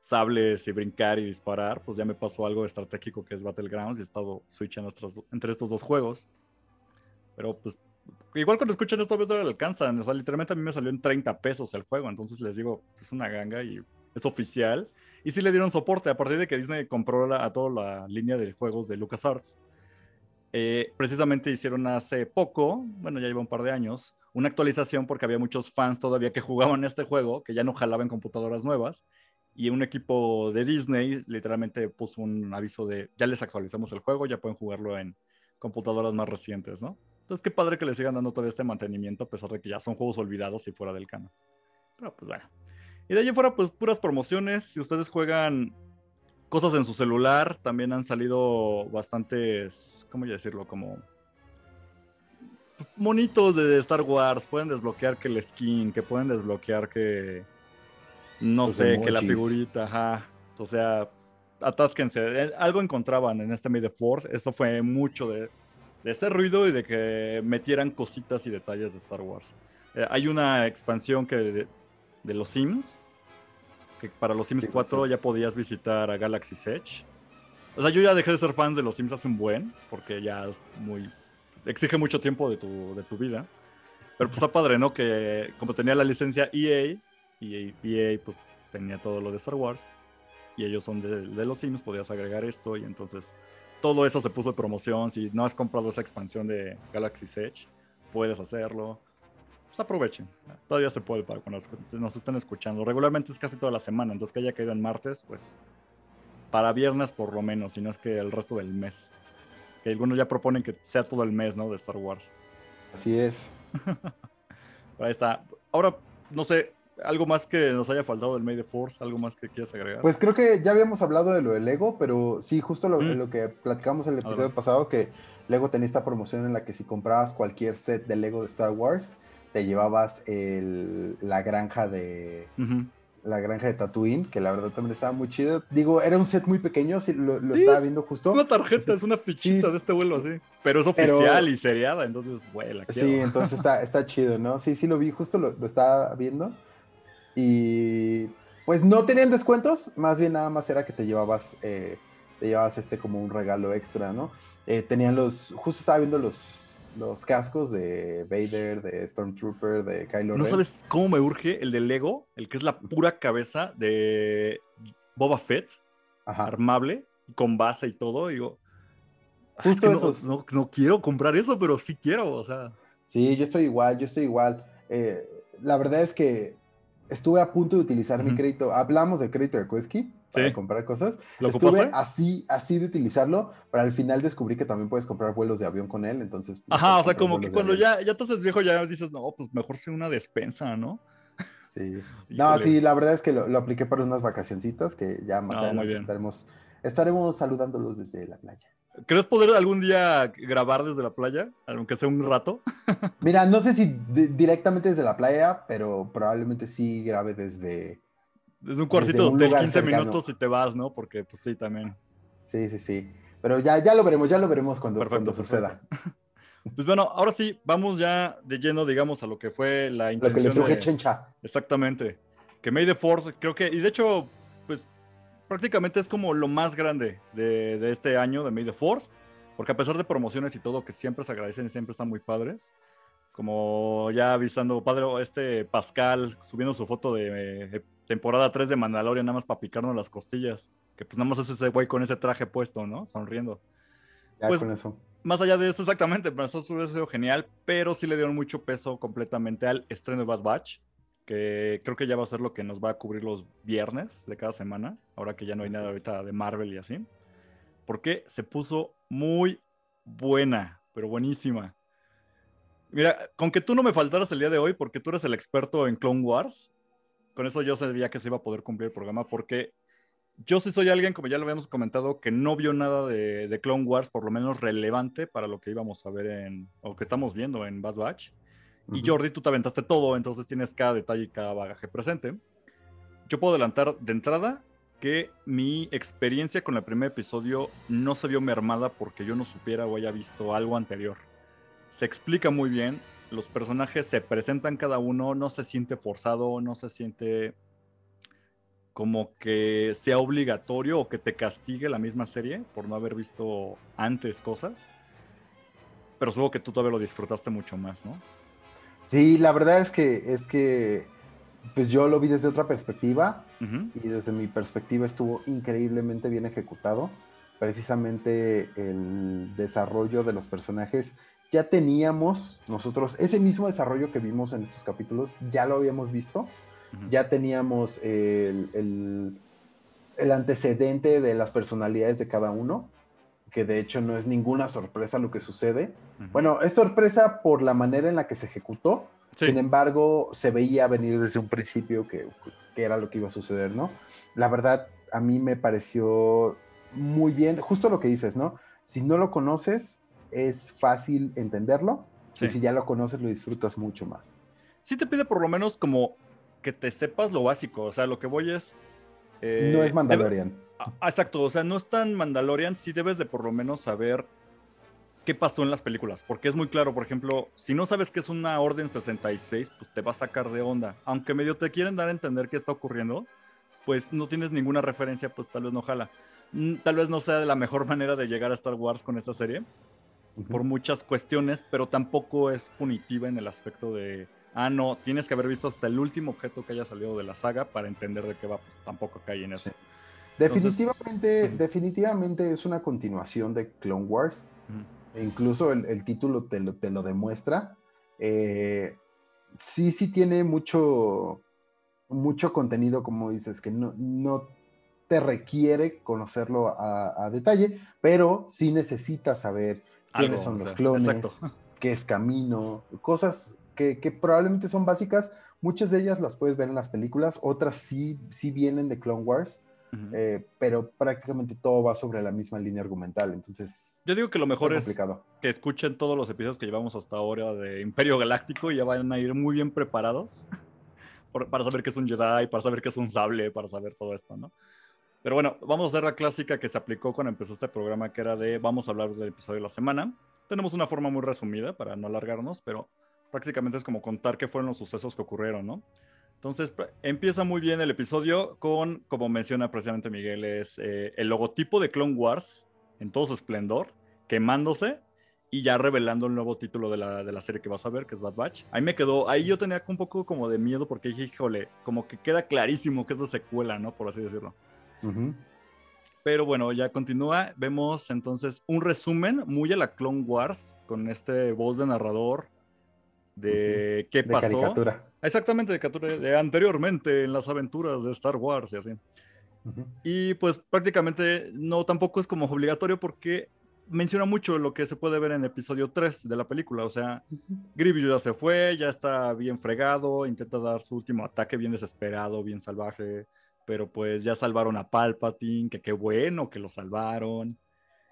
sables y brincar y disparar, pues ya me pasó algo estratégico que es Battlegrounds y he estado switchando entre estos dos juegos. Pero pues igual cuando escuchan esto, no le alcanzan. O sea, literalmente a mí me salió en 30 pesos el juego. Entonces les digo, es una ganga y es oficial. Y sí le dieron soporte a partir de que Disney compró a toda la línea de juegos de LucasArts. Eh, precisamente hicieron hace poco, bueno, ya lleva un par de años, una actualización porque había muchos fans todavía que jugaban este juego, que ya no jalaban computadoras nuevas, y un equipo de Disney literalmente puso un aviso de, ya les actualizamos el juego, ya pueden jugarlo en computadoras más recientes, ¿no? Entonces, qué padre que le sigan dando todo este mantenimiento, a pesar de que ya son juegos olvidados y fuera del canon. Pero pues bueno. Y de allí fuera, pues puras promociones. Si ustedes juegan cosas en su celular. También han salido bastantes, ¿cómo decirlo? Como monitos de Star Wars. Pueden desbloquear que el skin, que pueden desbloquear que, no sé, que la figurita, ajá. O sea, atásquense. Eh, algo encontraban en este Made Force. Eso fue mucho de, de ese ruido y de que metieran cositas y detalles de Star Wars. Eh, hay una expansión que de los Sims para los Sims 4 ya podías visitar a Galaxy Edge. O sea, yo ya dejé de ser fan de los Sims hace un buen, porque ya es muy... exige mucho tiempo de tu, de tu vida. Pero pues está padre, ¿no? Que como tenía la licencia EA, y EA pues tenía todo lo de Star Wars, y ellos son de, de los Sims, podías agregar esto, y entonces todo eso se puso de promoción. Si no has comprado esa expansión de Galaxy Edge, puedes hacerlo. Pues, aprovechen. Todavía se puede para cuando nos estén escuchando. Regularmente es casi toda la semana, entonces que haya caído en martes, pues para viernes por lo menos, si no es que el resto del mes. Que algunos ya proponen que sea todo el mes, ¿no? De Star Wars. Así es. Ahí está. Ahora, no sé, algo más que nos haya faltado del May the Force, algo más que quieras agregar. Pues creo que ya habíamos hablado de lo del Lego, pero sí, justo lo, mm. lo que platicamos en el episodio pasado, que Lego tenía esta promoción en la que si comprabas cualquier set de Lego de Star Wars, te llevabas la granja de la granja de Tatooine, que la verdad también estaba muy chido. Digo, era un set muy pequeño, si lo, estaba viendo justo. Una tarjeta, es una fichita de este vuelo así. Pero es oficial y seriada, entonces, güey, la Sí, entonces está, está chido, ¿no? Sí, sí lo vi, justo lo, estaba viendo. Y pues no tenían descuentos, más bien nada más era que te llevabas, eh, te llevabas este como un regalo extra, ¿no? Eh, tenían los, justo estaba viendo los los cascos de Vader, de Stormtrooper, de Kylo Ren. ¿No sabes cómo me urge el de Lego? El que es la pura cabeza de Boba Fett, armable, con base y todo. digo, Justo no, no, quiero comprar eso, pero sí quiero, o sea. Sí, yo estoy igual, yo estoy igual. Eh, la verdad es que estuve a punto de utilizar mi crédito. Hablamos del crédito de Quesky para comprar cosas. ¿Lo estuve así, así de utilizarlo, pero al final descubrí que también puedes comprar vuelos de avión con él, entonces... Pues, Ajá, o sea, como que cuando ya, ya te haces viejo ya dices, no, pues mejor sea una despensa, ¿no? Sí. no, sí, la verdad es que lo, apliqué para unas vacaciones que ya más adelante estaremos, estaremos saludándolos desde la playa. ¿Crees poder algún día grabar desde la playa, aunque sea un rato? Mira, no sé si directamente desde la playa, pero probablemente sí grabe desde... Desde un cuartito de 15 minutos y te vas, ¿no? Porque pues sí, también. Sí, sí, sí. Pero ya, ya lo veremos, ya lo veremos cuando, cuando suceda. Pues bueno, ahora sí, vamos ya de lleno, digamos, a lo que fue la intención. Lo que le truje Chencha. Exactamente. Que May the Force, creo que, y de hecho, pues prácticamente es como lo más grande de, de este año de May the Force, porque a pesar de promociones y todo que siempre se agradecen y siempre están muy padres, como ya avisando, padre, este Pascal subiendo su foto de temporada 3 de Mandalorian nada más para picarnos las costillas, que pues nada más es ese güey con ese traje puesto, ¿no? Sonriendo. Ya pues, con eso más allá de eso, exactamente, para nosotros hubiera sido genial, pero sí le dieron mucho peso completamente al estreno de Bad Batch, que creo que ya va a ser lo que nos va a cubrir los viernes de cada semana, ahora que ya no hay nada ahorita de Marvel y así, porque se puso muy buena, pero buenísima. Mira, con que tú no me faltaras el día de hoy, porque tú eres el experto en Clone Wars, con eso yo sabía que se iba a poder cumplir el programa, porque yo sí soy alguien, como ya lo habíamos comentado, que no vio nada de, Clone Wars, por lo menos relevante para lo que íbamos a ver en, o que estamos viendo en Bad Batch. Y Jordi, tú te aventaste todo, entonces tienes cada detalle y cada bagaje presente. Yo puedo adelantar de entrada que mi experiencia con el primer episodio no se vio mermada porque yo no supiera o haya visto algo anterior. Se explica muy bien, los personajes se presentan cada uno, no se siente forzado, no se siente como que sea obligatorio o que te castigue la misma serie por no haber visto antes cosas. Pero supongo que tú todavía lo disfrutaste mucho más, ¿no? Sí, la verdad es que es que pues yo lo vi desde otra perspectiva y desde mi perspectiva estuvo increíblemente bien ejecutado. Precisamente el desarrollo de los personajes ya teníamos nosotros ese mismo desarrollo que vimos en estos capítulos, ya lo habíamos visto ya teníamos el, antecedente de las personalidades de cada uno, que de hecho no es ninguna sorpresa lo que sucede. Bueno, es sorpresa por la manera en la que se ejecutó, sin embargo, se veía venir desde un principio que, era lo que iba a suceder, ¿no? La verdad, a mí me pareció muy bien, justo lo que dices, ¿no? Si no lo conoces, es fácil entenderlo, y si ya lo conoces, lo disfrutas mucho más. Sí te pide por lo menos como que te sepas lo básico. O sea, lo que voy es. Eh, no es Mandalorian. Ah, exacto, o sea, no es tan Mandalorian, sí debes de por lo menos saber qué pasó en las películas, porque es muy claro, por ejemplo, si no sabes que es una Orden 66, pues te va a sacar de onda. Aunque medio te quieren dar a entender qué está ocurriendo, pues no tienes ninguna referencia, pues tal vez no jala. Mm, tal vez no sea la mejor manera de llegar a Star Wars con esta serie, por muchas cuestiones, pero tampoco es punitiva en el aspecto de ah, no, tienes que haber visto hasta el último objeto que haya salido de la saga para entender de qué va, pues tampoco cae en eso. Definitivamente, definitivamente es una continuación de Clone Wars. incluso el, título te lo, te lo demuestra. Eh, sí, sí tiene mucho, mucho contenido, como dices, que no, no te requiere conocerlo a, detalle, pero sí necesitas saber quiénes son los clones, qué es camino, cosas que, probablemente son básicas. Muchas de ellas las puedes ver en las películas, otras sí, sí vienen de Clone Wars. Eh, pero prácticamente todo va sobre la misma línea argumental, entonces... Yo digo que lo mejor es que escuchen todos los episodios que llevamos hasta ahora de Imperio Galáctico y ya van a ir muy bien preparados para saber qué es un Jedi, para saber qué es un sable, para saber todo esto, ¿no? Pero bueno, vamos a hacer la clásica que se aplicó cuando empezó este programa, que era de vamos a hablar del episodio de la semana. Tenemos una forma muy resumida para no alargarnos, pero prácticamente es como contar qué fueron los sucesos que ocurrieron, ¿no? Entonces empieza muy bien el episodio con, como menciona precisamente Miguel, es eh, el logotipo de Clone Wars en todo su esplendor, quemándose y ya revelando el nuevo título de la, de la, serie que vas a ver, que es Bad Batch. Ahí me quedó, ahí yo tenía un poco como de miedo porque dije, híjole, como que queda clarísimo que es la secuela, ¿no? Por así decirlo. Pero bueno, ya continúa. Vemos entonces un resumen muy a la Clone Wars con este voz de narrador de qué pasó. De caricatura. Exactamente, de caricatura de anteriormente en las aventuras de Star Wars y así. Y pues prácticamente no tampoco es como obligatorio porque menciona mucho lo que se puede ver en episodio 3 de la película. O sea, Grievous ya se fue, ya está bien fregado, intenta dar su último ataque bien desesperado, bien salvaje. Pero pues ya salvaron a Palpatine, que qué bueno que lo salvaron.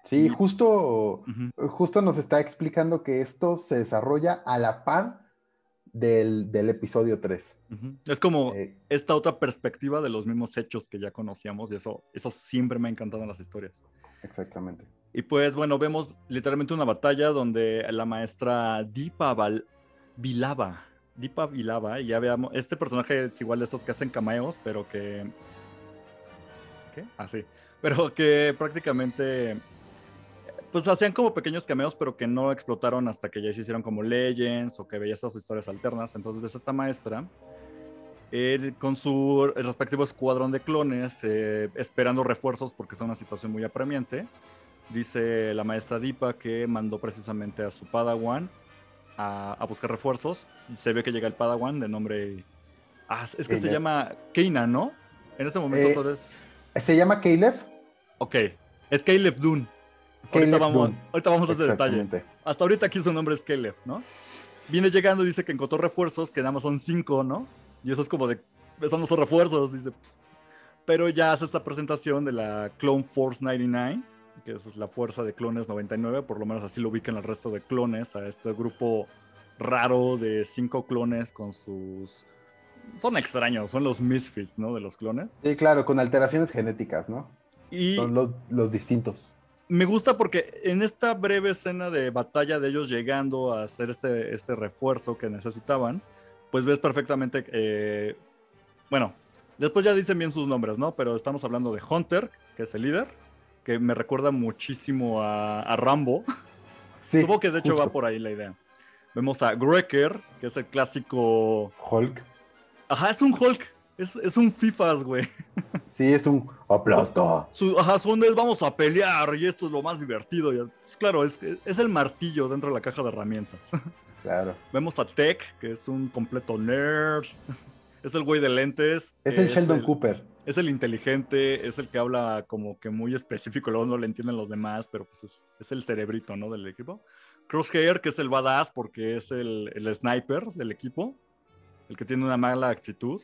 Sí, justo, justo nos está explicando que esto se desarrolla a la par del, episodio 3. Es como eh, esta otra perspectiva de los mismos hechos que ya conocíamos y eso, eso siempre me ha encantado en las historias. Exactamente. Y pues bueno, vemos literalmente una batalla donde la maestra Deepa Vilava, Deepa Vilava, y ya veamos, este personaje es igual de estos que hacen cameos, pero que... ¿Qué? Ah, sí. Pero que prácticamente pues hacían como pequeños cameos, pero que no explotaron hasta que ya se hicieron como Legends o que veía estas historias alternas. Entonces ves a esta maestra con su respectivo escuadrón de clones eh, esperando refuerzos porque es una situación muy apremiante. Dice la maestra Dipa que mandó precisamente a su Padawan a, buscar refuerzos. Se ve que llega el Padawan de nombre... Ah, es que se llama Keina, ¿no? En este momento eh, ¿Se llama Caleb? Ok, es Caleb Dune. Ahorita vamos, ahorita vamos, a ese detalle. Hasta ahorita aquí su nombre es Caleb, ¿no? Viene llegando y dice que encontró refuerzos, que nada más son cinco, ¿no? Y eso es como de, son refuerzos, dice. Pero ya hace esta presentación de la Clone Force 99, que es la fuerza de clones 99, por lo menos así lo ubican el resto de clones, a este grupo raro de cinco clones con sus... Son extraños, son los misfits, ¿no? De los clones. Sí, claro, con alteraciones genéticas, ¿no? Y... Son los, los distintos me gusta porque en esta breve escena de batalla de ellos llegando a hacer este, este refuerzo que necesitaban, pues ves perfectamente, eh, bueno, después ya dicen bien sus nombres, ¿no? Pero estamos hablando de Hunter, que es el líder, que me recuerda muchísimo a, Rambo. Sí, Supongo que de hecho va por ahí la idea. Vemos a Greker, que es el clásico... Hulk. Ajá, es un Hulk. Es, es un FIFAs, güey. Sí, es un aplasta. ajá, son el vamos a pelear y esto es lo más divertido. Pues, claro, es, es el martillo dentro de la caja de herramientas. Claro. Vemos a Tech, que es un completo nerd. Es el güey de lentes. Es el Sheldon Cooper. Es el inteligente, es el que habla como que muy específico, luego no le entienden los demás, pero pues es, es el cerebrito, ¿no? Del equipo. Crosshair, que es el badass porque es el, el sniper del equipo, el que tiene una mala actitud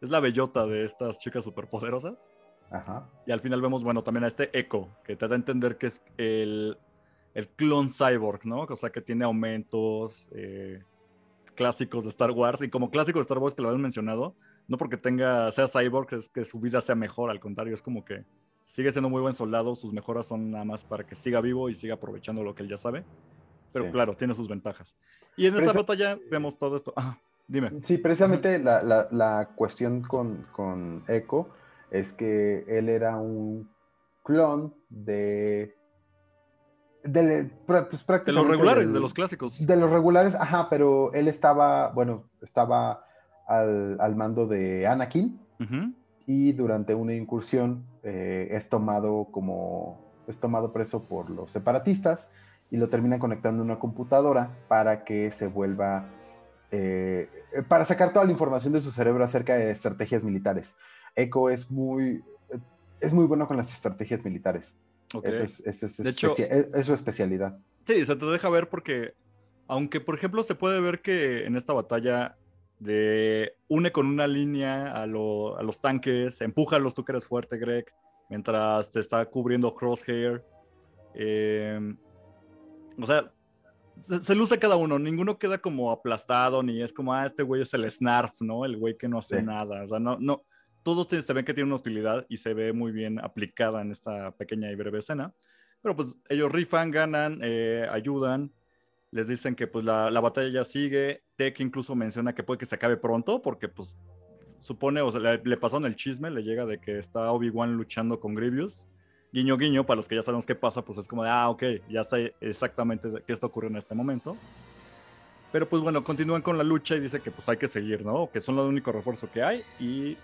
es la bellota de estas chicas superpoderosas. Ajá. Y al final vemos, bueno, también a este Echo, que te da a entender que es el, el clon cyborg, ¿no? O sea, que tiene aumentos eh, clásicos de Star Wars. Y como clásico de Star Wars que lo habían mencionado, no porque tenga, sea cyborg, es que su vida sea mejor, al contrario, es como que sigue siendo muy buen soldado, sus mejoras son nada más para que siga vivo y siga aprovechando lo que él ya sabe. Pero claro, tiene sus ventajas. Y en esta esta ya vemos todo esto. Ah, Dime. Sí, precisamente la, cuestión con, con, Echo es que él era un clon de. De, pues, de los regulares, de los clásicos. De los regulares, ajá, pero él estaba, bueno, estaba al, mando de Anakin y durante una incursión eh, es tomado como, es tomado preso por los separatistas y lo terminan conectando a una computadora para que se vuelva eh, para sacar toda la información de su cerebro acerca de estrategias militares. Echo es muy, es muy bueno con las estrategias militares. Eso, es, de hecho, es, su especialidad. Sí, se te deja ver porque, aunque por ejemplo se puede ver que en esta batalla de une con una línea a, los tanques, empújalos tú que eres fuerte, Greg, mientras te está cubriendo Crosshair. Eh, o sea, se, luce cada uno, ninguno queda como aplastado, ni es como, ah, este güey es el Snarf, ¿no? El güey que no hace nada. O sea, no, no, todo se ve que tiene una utilidad y se ve muy bien aplicada en esta pequeña y breve escena. Pero pues ellos rifan, ganan, eh, ayudan, les dicen que pues la, la, batalla ya sigue. Tech incluso menciona que puede que se acabe pronto porque pues supone, o sea, le, le pasó en el chisme, le llega de que está Obi-Wan luchando con Grievous guiño guiño, para los que ya sabemos qué pasa, pues es como de, ah, ok, ya sé exactamente qué está ocurriendo en este momento. Pero pues bueno, continúan con la lucha y dice que pues hay que seguir, ¿no? Que son los único refuerzo que hay. Y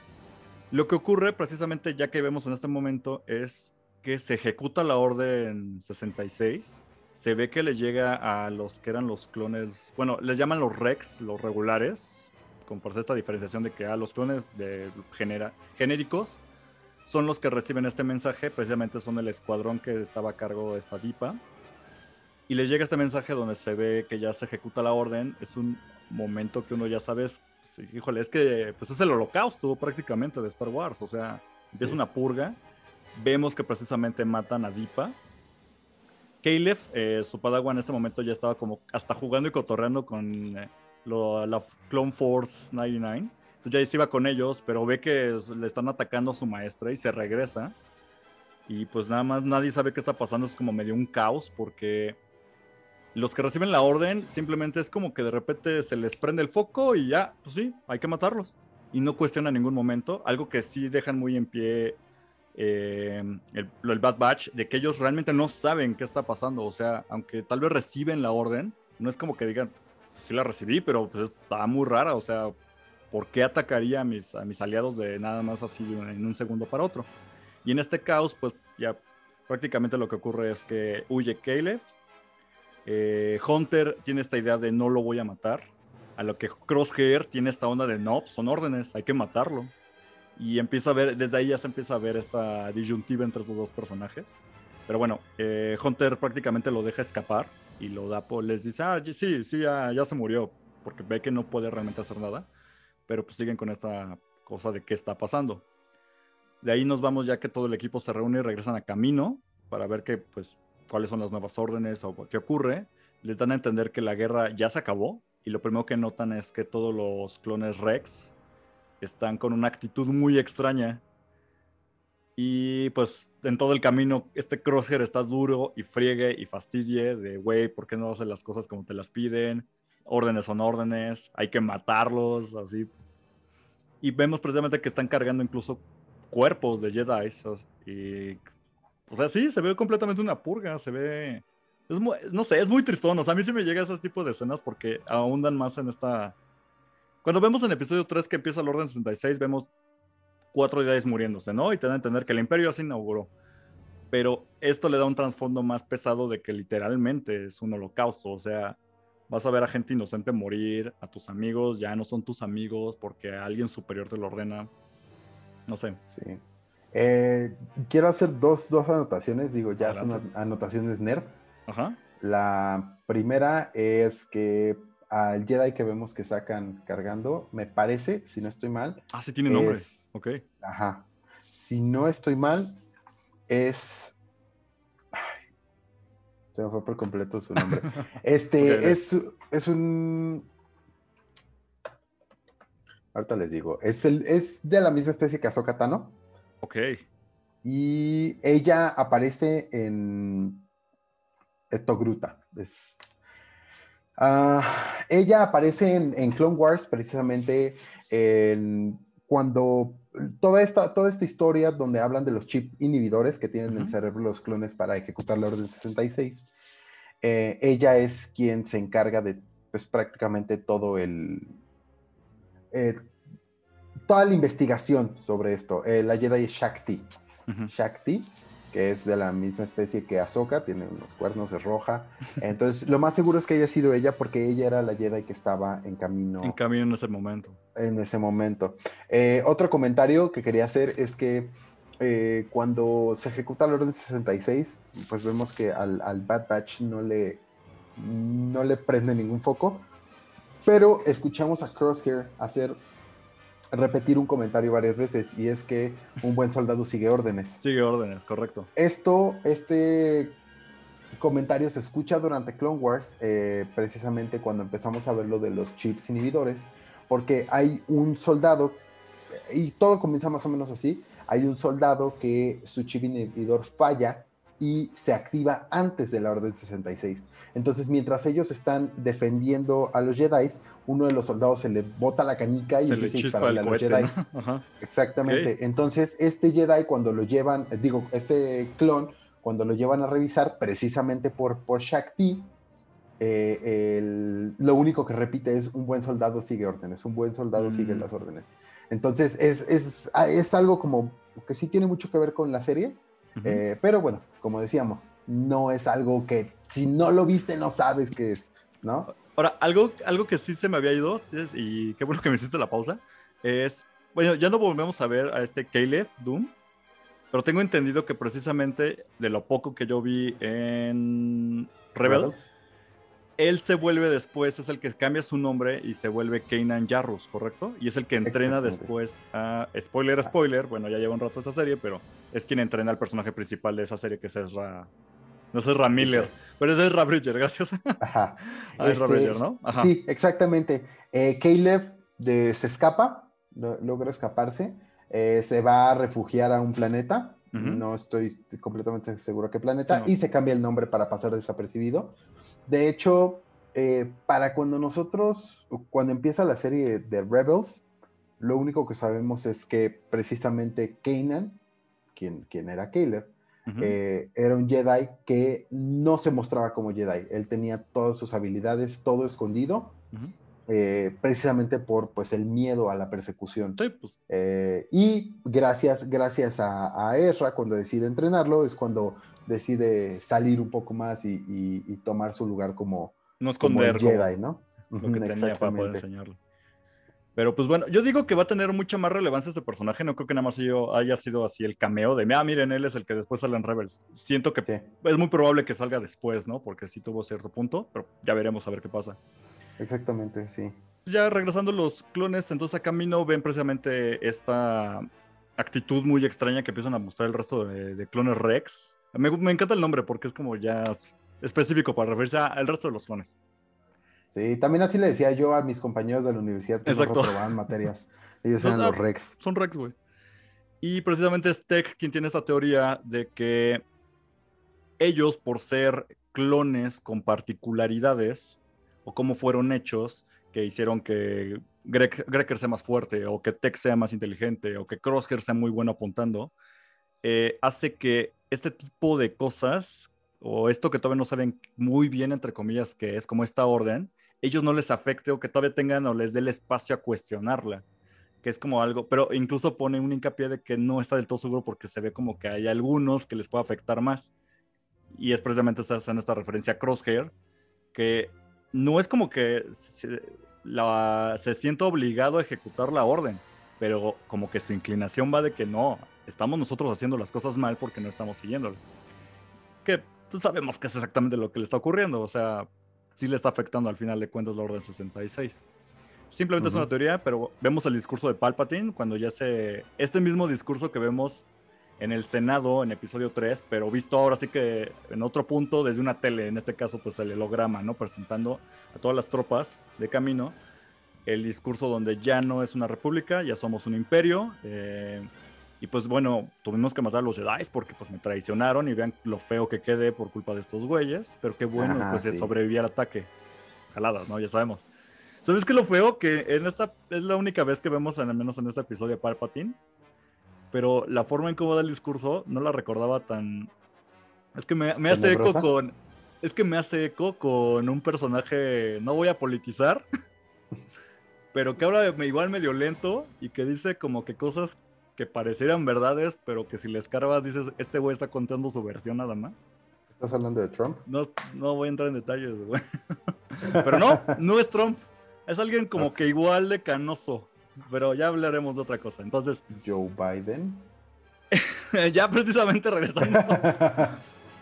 lo que ocurre precisamente ya que vemos en este momento es que se ejecuta la orden 66. Se ve que le llega a los que eran los clones, bueno, les llaman los Rex, los regulares, con por esta diferenciación de que a los clones de genera, genéricos son los que reciben este mensaje, precisamente son el escuadrón que estaba a cargo de esta DIPA. Y les llega este mensaje donde se ve que ya se ejecuta la orden. Es un momento que uno ya sabe, pues, híjole, es que pues es el holocausto prácticamente de Star Wars. O sea, es una purga. Vemos que precisamente matan a Dipa. Caleb, eh, su padawan en ese momento ya estaba como hasta jugando y cotorreando con eh, la Clone Force 99. Entonces ya se iba con ellos, pero ve que le están atacando a su maestra y se regresa. Y pues nada más nadie sabe qué está pasando, es como medio un caos porque los que reciben la orden simplemente es como que de repente se les prende el foco y ya, pues sí, hay que matarlos. Y no cuestiona en ningún momento, algo que sí dejan muy en pie eh, el, Bad Batch, de que ellos realmente no saben qué está pasando. O sea, aunque tal vez reciben la orden, no es como que digan, sí la recibí, pero pues está muy rara. O sea, ¿por qué atacaría a mis, mis aliados de nada más así en un segundo para otro? Y en este caos, pues ya prácticamente lo que ocurre es que huye Caleb. Eh, Hunter tiene esta idea de no lo voy a matar. A lo que Crosshair tiene esta onda de no, son órdenes, hay que matarlo. Y empieza a ver, desde ahí ya se empieza a ver esta disyuntiva entre esos dos personajes. Pero bueno, eh, Hunter prácticamente lo deja escapar y lo da por, les dice, ah, sí, sí, ya, ya se murió, porque ve que no puede realmente hacer nada. Pero pues siguen con esta cosa de qué está pasando. De ahí nos vamos ya que todo el equipo se reúne y regresan a camino para ver qué, pues, cuáles son las nuevas órdenes o qué ocurre. Les dan a entender que la guerra ya se acabó y lo primero que notan es que todos los clones Rex están con una actitud muy extraña. Y pues en todo el camino este Crosshair está duro y friegue y fastidie de, güey, ¿por qué no hacen las cosas como te las piden? Órdenes son órdenes, hay que matarlos, así. Y vemos precisamente que están cargando incluso cuerpos de Jedi. Y, o sea, sí, se ve completamente una purga, se ve... Es no sé, es muy tristón. O sea, a mí sí me llega ese tipo de escenas porque ahondan más en esta... Cuando vemos en episodio 3 que empieza el Orden 66, vemos cuatro Jedi muriéndose, ¿no? Y te dan a entender que el Imperio ya se inauguró. Pero esto le da un trasfondo más pesado de que literalmente es un holocausto. O sea, vas a ver a gente inocente morir, a tus amigos ya no son tus amigos porque alguien superior te lo ordena. No sé. Sí. Eh, quiero hacer dos, dos anotaciones, digo, ya son anotaciones nerd. Ajá. La primera es que al Jedi que vemos que sacan cargando, me parece, si no estoy mal. Ah, sí tiene nombre. Ok. Ajá. Si no estoy mal, es. Ay, se me fue por completo su nombre. Este es, es un Ahorita les digo. Es, el, es de la misma especie que Ahsoka Tano. Ok. Y ella aparece en Etogruta. Es, ah, ella aparece en, Clone Wars precisamente cuando toda esta, toda esta historia donde hablan de los chip inhibidores que tienen en el cerebro los clones para ejecutar la Orden 66, eh, ella es quien se encarga de pues, prácticamente todo el, eh, toda la investigación sobre esto. Eh, la Jedi es Shakti. Shakti, que es de la misma especie que Ahsoka, tiene unos cuernos, de roja. Entonces, lo más seguro es que haya sido ella porque ella era la Jedi que estaba en camino. En camino en ese momento. En ese momento. Eh, otro comentario que quería hacer es que cuando se ejecuta la Orden 66, pues vemos que al, al Bad Batch no le, no le prende ningún foco pero escuchamos a Crosshair hacer repetir un comentario varias veces y es que un buen soldado sigue órdenes. Sigue órdenes, correcto. Esto, este comentario se escucha durante Clone Wars, eh, precisamente cuando empezamos a ver lo de los chips inhibidores, porque hay un soldado, y todo comienza más o menos así, hay un soldado que su chip inhibidor falla y se activa antes de la Orden 66. Entonces, mientras ellos están defendiendo a los Jedi, uno de los soldados se le bota la canica y empieza a dispararle a los Jedi. Exactamente. Entonces, este Jedi, cuando lo llevan, eh, digo, este clon, cuando lo llevan a revisar, precisamente por, por Shakti, eh, lo único que repite es un buen soldado sigue órdenes, un buen soldado sigue mm. las órdenes. Entonces, es, es, es algo como que sí tiene mucho que ver con la serie eh, pero bueno, como decíamos, no es algo que si no lo viste no sabes qué es, ¿no? Ahora, algo, algo que sí se me había ido, y qué bueno que me hiciste la pausa, es, bueno, ya no volvemos a ver a este Caleb Doom, pero tengo entendido que precisamente de lo poco que yo vi en Rebels, él se vuelve después, es el que cambia su nombre y se vuelve Kanan Jarrus, ¿correcto? Y es el que entrena después a. Spoiler, spoiler, bueno, ya lleva un rato esa serie, pero es quien entrena al personaje principal de esa serie, que es Ezra. No, es Ramiller. Pero ese es Rabridger, gracias. Ajá. Ah, es Este, ¿no? Ajá. Sí, exactamente. Eh, Caleb de- se escapa, lo- logra escaparse, eh, se va a refugiar a un planeta. No estoy completamente seguro qué planeta. No. Y se cambia el nombre para pasar desapercibido. De hecho, eh, para cuando nosotros, cuando empieza la serie de Rebels, lo único que sabemos es que precisamente Kanan, quien, quien era Caleb, eh, era un Jedi que no se mostraba como Jedi. Él tenía todas sus habilidades, todo escondido. Eh, precisamente por pues, el miedo a la persecución. Sí, pues Eh, y gracias, gracias a, a Ezra, cuando decide entrenarlo, es cuando decide salir un poco más y, y- y tomar su lugar como, no como el esconder como Jedi, ¿no? lo Ujú, que tenía para poder enseñarle. Pero pues bueno, yo digo que va a tener mucha más relevancia este personaje. No creo que nada más yo haya sido así el cameo de, ah, miren, él es el que después sale en Rebels. Siento que Sí. es muy probable que salga después, ¿no? Porque sí tuvo cierto punto, pero ya veremos a ver qué pasa. Exactamente, sí. Ya regresando los clones, entonces a camino ven precisamente esta actitud muy extraña que empiezan a mostrar el resto de, de clones Rex. Me, me encanta el nombre porque es como ya específico para referirse al resto de los clones. Sí, también así le decía yo a mis compañeros de la universidad que Exacto. no reprobaban materias. Ellos Los- eran los Rex. Son Rex, güey. Y precisamente es Tech quien tiene esta teoría de que ellos, por ser clones con particularidades, o cómo fueron hechos, que hicieron que Greg, Greker sea más fuerte, o que Tech sea más inteligente, o que Crosshair sea muy bueno apuntando, eh, hace que este tipo de cosas, o esto que todavía no saben muy bien, entre comillas, que es como esta orden, ellos no les afecte o que todavía tengan o les dé el espacio a cuestionarla que es como algo, pero incluso pone un hincapié de que no está del todo seguro porque se ve como que hay algunos que les puede afectar más. Y es precisamente esa, en esta referencia a Crosshair, que no es como que se, la, se sienta obligado a ejecutar la orden, pero como que su inclinación va de que no, estamos nosotros haciendo las cosas mal porque no estamos siguiéndolo. Que pues, sabemos que es exactamente lo que le está ocurriendo, o sea, sí le está afectando al final de cuentas la orden 66. Simplemente es una teoría, pero vemos el discurso de Palpatine cuando ya se... Este mismo discurso que vemos en el Senado en episodio 3, pero visto ahora sí que en otro punto desde una tele, en este caso pues el holograma, ¿no? Presentando a todas las tropas de camino el discurso donde ya no es una república, ya somos un imperio. eh, y pues bueno, tuvimos que matar a los Jedi porque pues me traicionaron y vean lo feo que quedé por culpa de estos güeyes, pero qué bueno, Ajá, pues de sí. sobrevivir al ataque. Jaladas, ¿no? Ya sabemos. ¿Sabes qué es lo feo? Que en esta es la única vez que vemos, al menos en este episodio, a Palpatine. Pero la forma en cómo da el discurso no la recordaba tan. Es que me, me hace eco con. Es que me hace eco con un personaje. No voy a politizar. pero que habla de- igual medio lento y que dice como que cosas que parecieran verdades, pero que si le escarbas dices, este güey está contando su versión nada más. ¿Estás hablando de Trump? No, no voy a entrar en detalles, güey. Pero no, no es Trump. Es alguien como que igual de canoso. Pero ya hablaremos de otra cosa. Entonces, Joe Biden. ya precisamente regresando.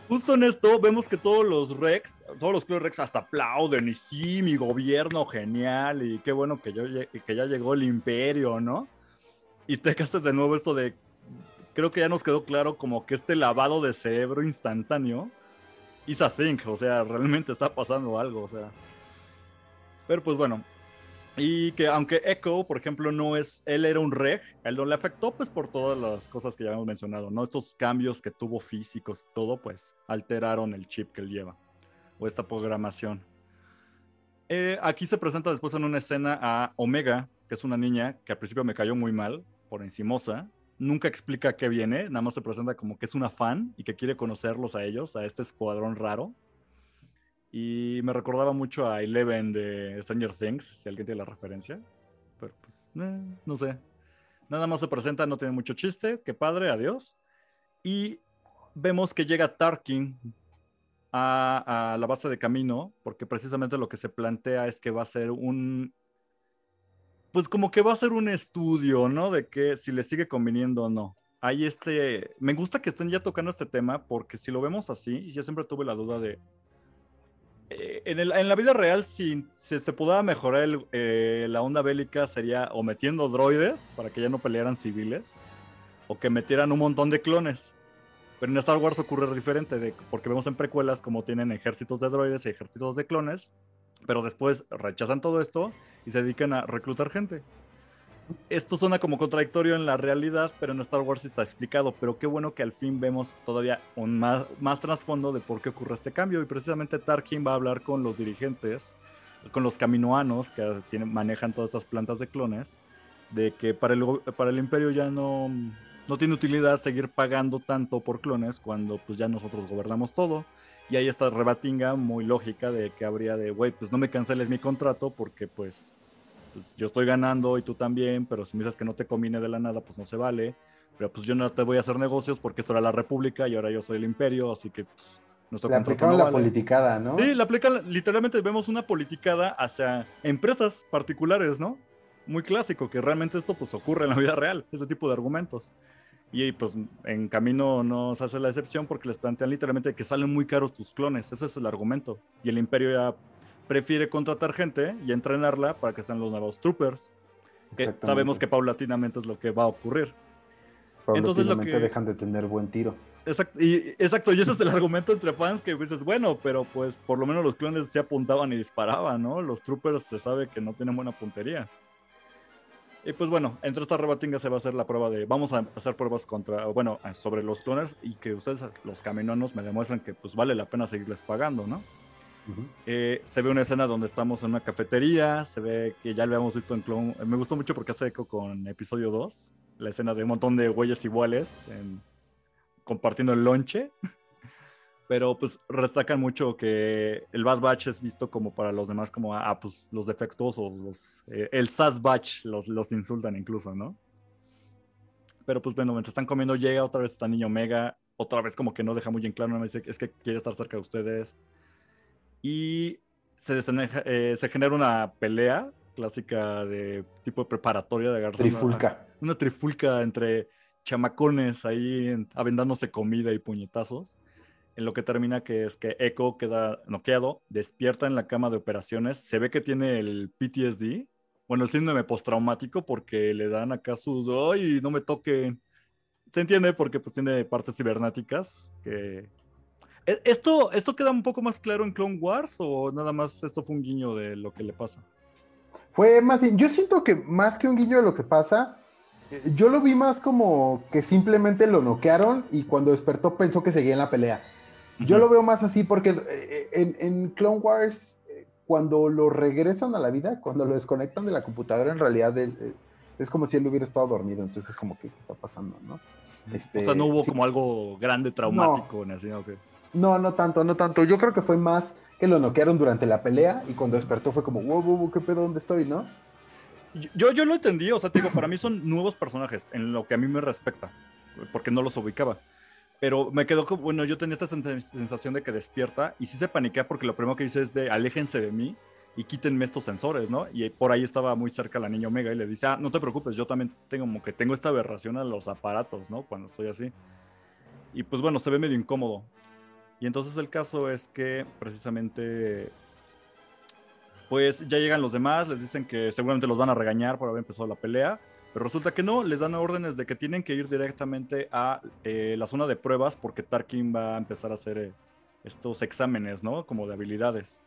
Justo en esto vemos que todos los Rex, todos los Clone Rex hasta aplauden y sí, mi gobierno genial y qué bueno que, yo, que ya llegó el imperio, ¿no? Y te hace de nuevo esto de, creo que ya nos quedó claro como que este lavado de cerebro instantáneo is a thing, o sea, realmente está pasando algo, o sea. Pero pues bueno, y que aunque Echo, por ejemplo, no es, él era un reg, él no le afectó pues por todas las cosas que ya habíamos mencionado, ¿no? Estos cambios que tuvo físicos, todo pues alteraron el chip que él lleva, o esta programación. Eh, aquí se presenta después en una escena a Omega, que es una niña que al principio me cayó muy mal, por encimosa. Nunca explica qué viene, nada más se presenta como que es una fan y que quiere conocerlos a ellos, a este escuadrón raro. Y me recordaba mucho a Eleven de Stranger Things, si alguien tiene la referencia. Pero pues, eh, no sé. Nada más se presenta, no tiene mucho chiste. Qué padre, adiós. Y vemos que llega Tarkin a, a la base de camino, porque precisamente lo que se plantea es que va a ser un. Pues como que va a ser un estudio, ¿no? De que si le sigue conviniendo o no. Hay este. Me gusta que estén ya tocando este tema, porque si lo vemos así, yo siempre tuve la duda de en, el- en la vida real, si, se pudiera mejorar el- eh, la onda bélica, sería o metiendo droides para que ya no pelearan civiles, o que metieran un montón de clones. Pero en Star Wars ocurre diferente, porque vemos en precuelas como tienen ejércitos de droides y ejércitos de clones, pero después rechazan todo esto y se dedican a reclutar gente. Esto suena como contradictorio en la realidad, pero en Star Wars está explicado. Pero qué bueno que al fin vemos todavía un más, trasfondo de por qué ocurre este cambio. Y precisamente Tarkin va a hablar con los dirigentes, con los caminoanos que tienen, manejan todas estas plantas de clones, de que para el, imperio ya no, no tiene utilidad seguir pagando tanto por clones cuando pues ya nosotros gobernamos todo. Y hay esta rebatinga muy lógica de que habría de, güey, pues no me canceles mi contrato porque pues, pues, yo estoy ganando y tú también, pero si me dices que no te conviene de la nada, pues no se vale. Pero pues yo no te voy a hacer negocios porque esto era la república y ahora yo soy el imperio, así que pues, nuestro Le aplicaron la politicada, ¿no? Sí, le aplican, literalmente vemos una politicada hacia empresas particulares, ¿no? Muy clásico, que realmente esto pues ocurre en la vida real, este tipo de argumentos. Y pues en camino no se hace la excepción porque les plantean literalmente que salen muy caros tus clones. Ese es el argumento. Y el imperio ya prefiere contratar gente y entrenarla para que sean los nuevos troopers. Que sabemos que paulatinamente es lo que va a ocurrir. Entonces lo que dejan de tener buen tiro. Exacto y, exacto, y ese es el argumento entre fans que dices, bueno, pero pues por lo menos los clones se apuntaban y disparaban, ¿no? Los troopers se sabe que no tienen buena puntería. Y pues bueno, entre esta rebatinga se va a hacer la prueba de, vamos a hacer pruebas contra, bueno, sobre los clones y que ustedes, los caminoanos, me demuestran que pues vale la pena seguirles pagando, ¿no? Eh, se ve una escena donde estamos en una cafetería, se ve que ya lo habíamos visto en Clone, me gustó mucho porque hace eco con episodio 2, la escena de un montón de güeyes iguales compartiendo el lonche. pero pues destacan mucho que el Bad Batch es visto como para los demás como, ah, pues los defectuosos, los, eh, el Sad Batch los, los insultan incluso, ¿no? Pero pues bueno, mientras están comiendo llega otra vez esta niña Omega, otra vez como que no deja muy en claro, no me dice, es que quiere estar cerca de ustedes. Y se, eh, se genera una pelea clásica de tipo de preparatoria de agarrar Trifulca. Una, una, trifulca entre chamacones ahí avendándose comida y puñetazos en lo que termina que es que Echo queda noqueado, despierta en la cama de operaciones, se ve que tiene el PTSD, bueno, el síndrome postraumático porque le dan acá sus, ¡ay, no me toque! Se entiende porque pues tiene partes cibernéticas que... ¿E-, ¿Esto, ¿Esto queda un poco más claro en Clone Wars o nada más esto fue un guiño de lo que le pasa? Fue más, yo siento que más que un guiño de lo que pasa, eh, yo lo vi más como que simplemente lo noquearon y cuando despertó pensó que seguía en la pelea. Yo lo veo más así porque eh, en, en, Clone Wars, eh, cuando lo regresan a la vida, cuando lo desconectan de la computadora, en realidad eh, es como si él hubiera estado dormido. Entonces, es como que, ¿qué está pasando? ¿no? Este, o sea, no hubo como algo grande, traumático. No, así, no, no tanto, no tanto. Yo creo que fue más que lo noquearon durante la pelea y cuando despertó fue como, wow, wow, qué pedo, ¿dónde estoy? ¿no? Yo, yo lo entendí, o sea, digo, para mí son nuevos personajes en lo que a mí me respecta, porque no los ubicaba. Pero me quedó como, bueno, yo tenía esta sensación de que despierta y sí se paniquea porque lo primero que dice es de aléjense de mí y quítenme estos sensores, ¿no? Y por ahí estaba muy cerca la niña Omega y le dice, ah, no te preocupes, yo también tengo como que tengo esta aberración a los aparatos, ¿no? Cuando estoy así. Y pues bueno, se ve medio incómodo. Y entonces el caso es que precisamente, pues ya llegan los demás, les dicen que seguramente los van a regañar por haber empezado la pelea pero resulta que no, les dan órdenes de que tienen que ir directamente a eh, la zona de pruebas porque Tarkin va a empezar a hacer eh, estos exámenes, ¿no? Como de habilidades.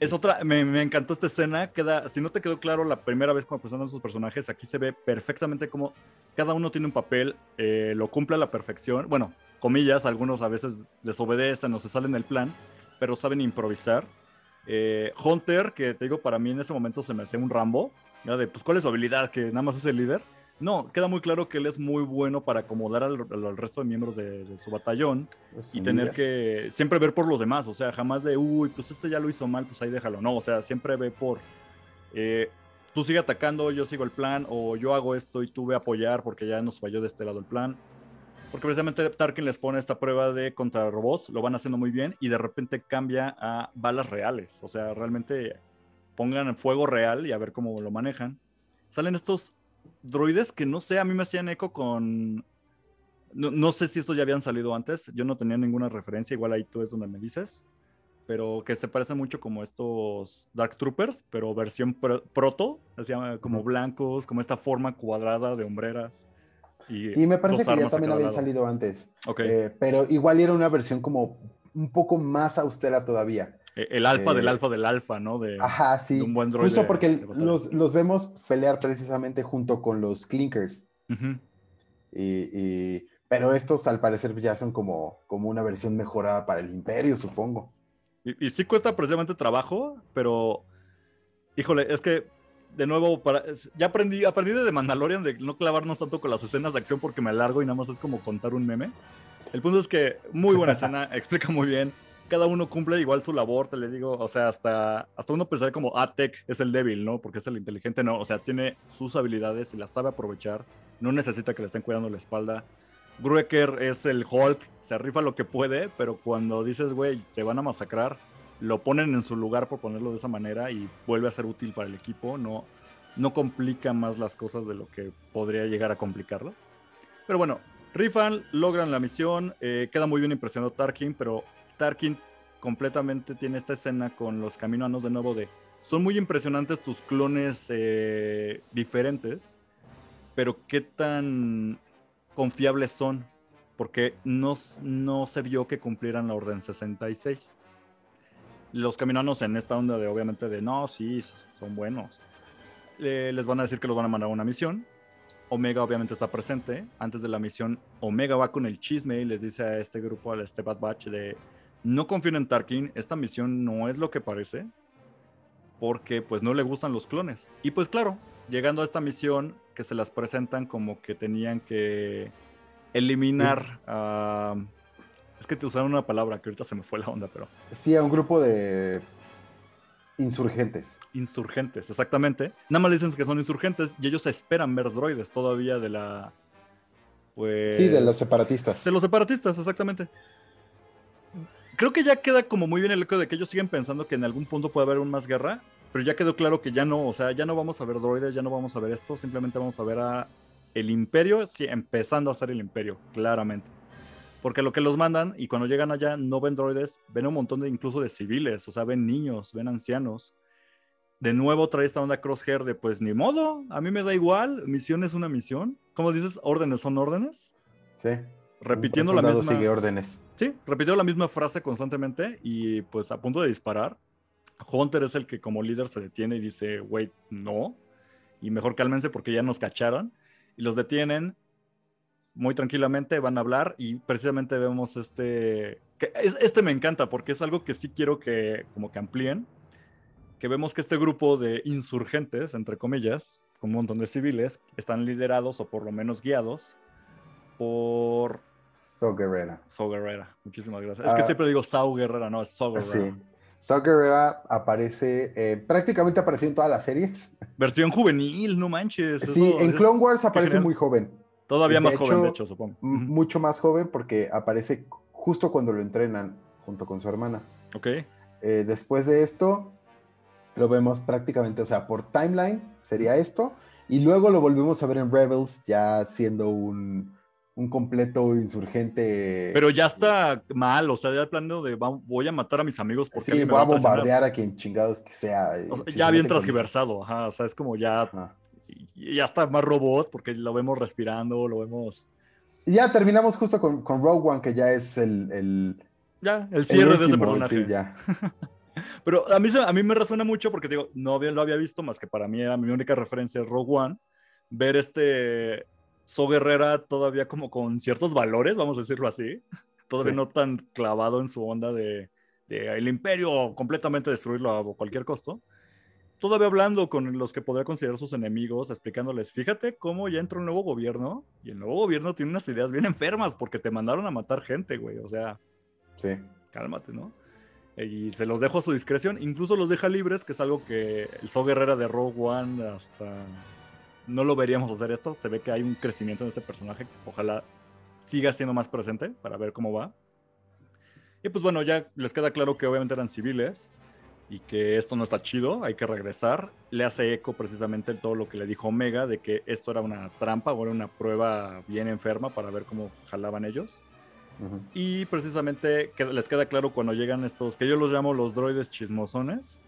Es, otra, me, encantó esta escena. Queda, si no te quedó claro la primera vez cuando presentan sus personajes, aquí se ve perfectamente como cada uno tiene un papel, eh, lo cumple a la perfección. Bueno, comillas, algunos a veces les obedecen o se salen del plan, pero saben improvisar. Hunter, que te digo, para mí en ese momento se me hacía un Rambo, de, pues, ¿cuál es su habilidad? Que nada más es el líder. No, queda muy claro que él es muy bueno para acomodar al, resto de miembros de, su batallón y tener que siempre ver por los demás, o sea, jamás de, uy, pues este ya lo hizo mal, pues ahí déjalo, no, o sea, siempre ve por, eh, tú sigue atacando, yo sigo el plan, o yo hago esto y tú ve a apoyar porque ya nos falló de este lado el plan. Porque precisamente Tarkin les pone esta prueba de contra robots, lo van haciendo muy bien y de repente cambia a balas reales, o sea, realmente pongan fuego real y a ver cómo lo manejan. Salen estos droides que no sé, a mí me hacían eco con... No, sé si estos ya habían salido antes, yo no tenía ninguna referencia, igual ahí tú es donde me dices, pero que se parecen mucho como estos Dark Troopers, pero versión proto, así como blancos, como esta forma cuadrada de hombreras. Y Sí, me parece que ya también habían salido antes. Ok. Eh, pero igual era una versión como un poco más austera todavía. Eh, El alfa del eh, alfa del alfa, ¿no? De, Ajá, sí. de un buen droide Justo porque de batalla. los, los vemos pelear precisamente junto con los Clinkers. Y, y- pero estos al parecer ya son como, como una versión mejorada para el Imperio, supongo. Y, y sí cuesta precisamente trabajo, pero híjole, es que de nuevo, para, ya aprendí, aprendí de The Mandalorian de no clavarnos tanto con las escenas de acción porque me alargo y nada más es como contar un meme. El punto es que muy buena escena, explica muy bien. Cada uno cumple igual su labor, te le digo, o sea, hasta, hasta uno pensaría como, ah, es el débil, ¿no? Porque es el inteligente, no, o sea, tiene sus habilidades y las sabe aprovechar, no necesita que le estén cuidando la espalda. Gruecker es el Hulk, se rifa lo que puede, pero cuando dices, güey, te van a masacrar, lo ponen en su lugar por ponerlo de esa manera y vuelve a ser útil para el equipo, no, no complica más las cosas de lo que podría llegar a complicarlas. Pero bueno, rifan, logran la misión, eh, queda muy bien impresionado Tarkin, pero Tarkin completamente tiene esta escena con los caminoanos de nuevo de, son muy impresionantes tus clones eh, diferentes, pero qué tan confiables son, porque no, no se vio que cumplieran la orden 66 los caminanos en esta onda de obviamente de no, sí, son buenos. Les van a decir que los van a mandar a una misión. Omega obviamente está presente. Antes de la misión, Omega va con el chisme y les dice a este grupo, a este Bad Batch, de no confíen en Tarkin, esta misión no es lo que parece, porque pues no le gustan los clones. Y pues claro, llegando a esta misión, que se las presentan como que tenían que eliminar a... es que te usaron una palabra que ahorita se me fue la onda, pero... Sí, a un grupo de insurgentes. Insurgentes, exactamente. Nada más le dicen que son insurgentes y ellos esperan ver droides todavía de la. Pues. Sí, de los separatistas. De los separatistas, exactamente. Creo que ya queda como muy bien el eco de que ellos siguen pensando que en algún punto puede haber un más guerra, pero ya quedó claro que ya no, o sea, ya no vamos a ver droides, ya no vamos a ver esto, simplemente vamos a ver a el imperio, sí, empezando a ser el imperio, claramente. Porque lo que los mandan y cuando llegan allá no ven droides, ven un montón de incluso de civiles, o sea, ven niños, ven ancianos. De nuevo trae esta onda crosshair de pues ni modo, a mí me da igual, misión es una misión. ¿Cómo dices? Órdenes son órdenes. Sí. Repitiendo la misma. sigue órdenes. Sí, repitió la misma frase constantemente y pues a punto de disparar. Hunter es el que como líder se detiene y dice, wait, no. Y mejor cálmense porque ya nos cacharon. Y los detienen muy tranquilamente, van a hablar y precisamente vemos este... que es- este me encanta porque es algo que sí quiero que como que amplíen. Que vemos que este grupo de insurgentes, entre comillas, con un montón de civiles, están liderados o por lo menos guiados por So Guerrera. So Guerrera. Muchísimas gracias. Es que Ah. siempre digo Sau Guerrera, no, es So Guerrera. Sí. So Guerrera aparece, eh, prácticamente apareció en todas las series. Versión juvenil, no manches. sí, eso en es Clone Wars aparece genial. muy joven. Todavía de más joven, de hecho, supongo. Mucho más joven porque aparece justo cuando lo entrenan junto con su hermana. Ok. Eh, después de esto, lo vemos prácticamente, o sea, por timeline sería esto, y luego lo volvemos a ver en Rebels ya siendo un, un completo insurgente. Pero ya está mal, o sea, ya el plan de voy a matar a mis amigos porque sí, voy a bombardear a quien chingados que sea. O sea, si ya bien transgiversado, ajá. O sea, es como ya, Ajá. ya está más robot porque lo vemos respirando, lo vemos. Y ya terminamos justo con, con Rogue One, que ya es el, el, Ya, el el cierre de ese personaje. sí, ya. Pero a mí, a mí me resuena mucho porque digo, no lo había visto más que para mí era mi única referencia es Rogue One. Ver este So Guerrera todavía como con ciertos valores, vamos a decirlo así. Todavía Sí. no tan clavado en su onda de, de el imperio completamente destruirlo a cualquier costo. Todavía hablando con los que podría considerar sus enemigos, explicándoles, fíjate cómo ya entró un nuevo gobierno y el nuevo gobierno tiene unas ideas bien enfermas porque te mandaron a matar gente, güey. O sea, Sí. cálmate, ¿no? Y se los dejo a su discreción, incluso los deja libres, que es algo que el So Guerrera de Rogue One hasta no lo veríamos hacer esto. Se ve que hay un crecimiento en este personaje, ojalá siga siendo más presente para ver cómo va. Y pues bueno, ya les queda claro que obviamente eran civiles y que esto no está chido, hay que regresar. Le hace eco precisamente todo lo que le dijo Omega de que esto era una trampa o era una prueba bien enferma para ver cómo jalaban ellos. Y precisamente que- les queda claro cuando llegan estos, que yo los llamo los droides chismosones.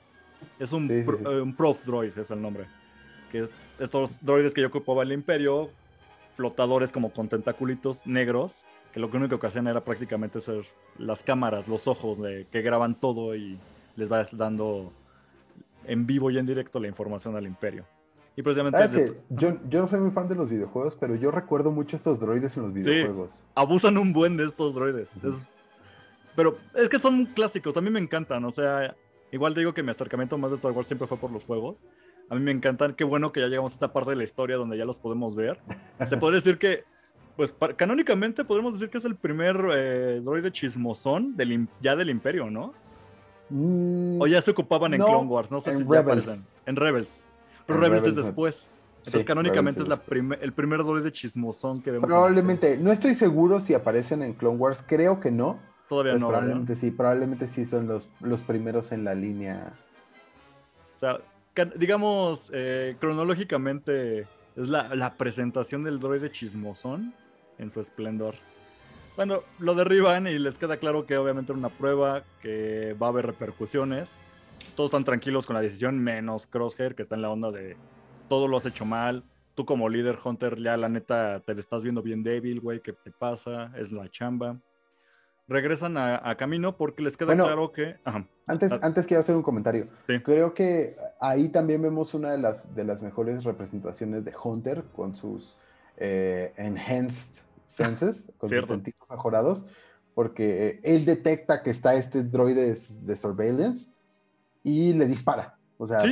Es un, Sí, sí, pro- sí. eh, un prof droid, es el nombre. Que estos droides que yo ocupaba el imperio flotadores como con tentaculitos negros, que lo único que hacían era prácticamente ser las cámaras, los ojos de, que graban todo y les va dando en vivo y en directo la información al imperio. Y precisamente... yo, yo, no soy muy fan de los videojuegos, pero yo recuerdo mucho estos droides en los videojuegos. Sí, abusan un buen de estos droides. pero es que son clásicos, a mí me encantan, o sea, igual digo que mi acercamiento más de Star Wars siempre fue por los juegos. A mí me encantan, qué bueno que ya llegamos a esta parte de la historia donde ya los podemos ver. Se puede decir que, pues canónicamente podemos decir que es el primer eh, droide chismosón del, ya del imperio, ¿no? Mm, o ya se ocupaban en Clone Wars, no sé si Rebels. ya En Rebels. Pero Rebels, es después. Entonces, canónicamente es la el primer droide chismosón que vemos. Probablemente, no estoy seguro si aparecen en Clone Wars, creo que no. Todavía pues no. Probablemente sí, probablemente sí son los, los primeros en la línea. O sea, digamos, eh, cronológicamente es la, la, presentación del droide chismosón en su esplendor. Bueno, lo derriban y les queda claro que obviamente era una prueba, que va a haber repercusiones. Todos están tranquilos con la decisión, menos Crosshair, que está en la onda de todo lo has hecho mal. Tú como líder Hunter, ya la neta te le estás viendo bien débil, güey, ¿qué te pasa? Es la chamba regresan a, camino porque les queda claro que... Antes, ah. antes quiero hacer un comentario. Creo que ahí también vemos una de las, de las mejores representaciones de Hunter con sus eh, enhanced senses, con sus sentidos mejorados, porque él detecta que está este droide de surveillance y le dispara. O sea,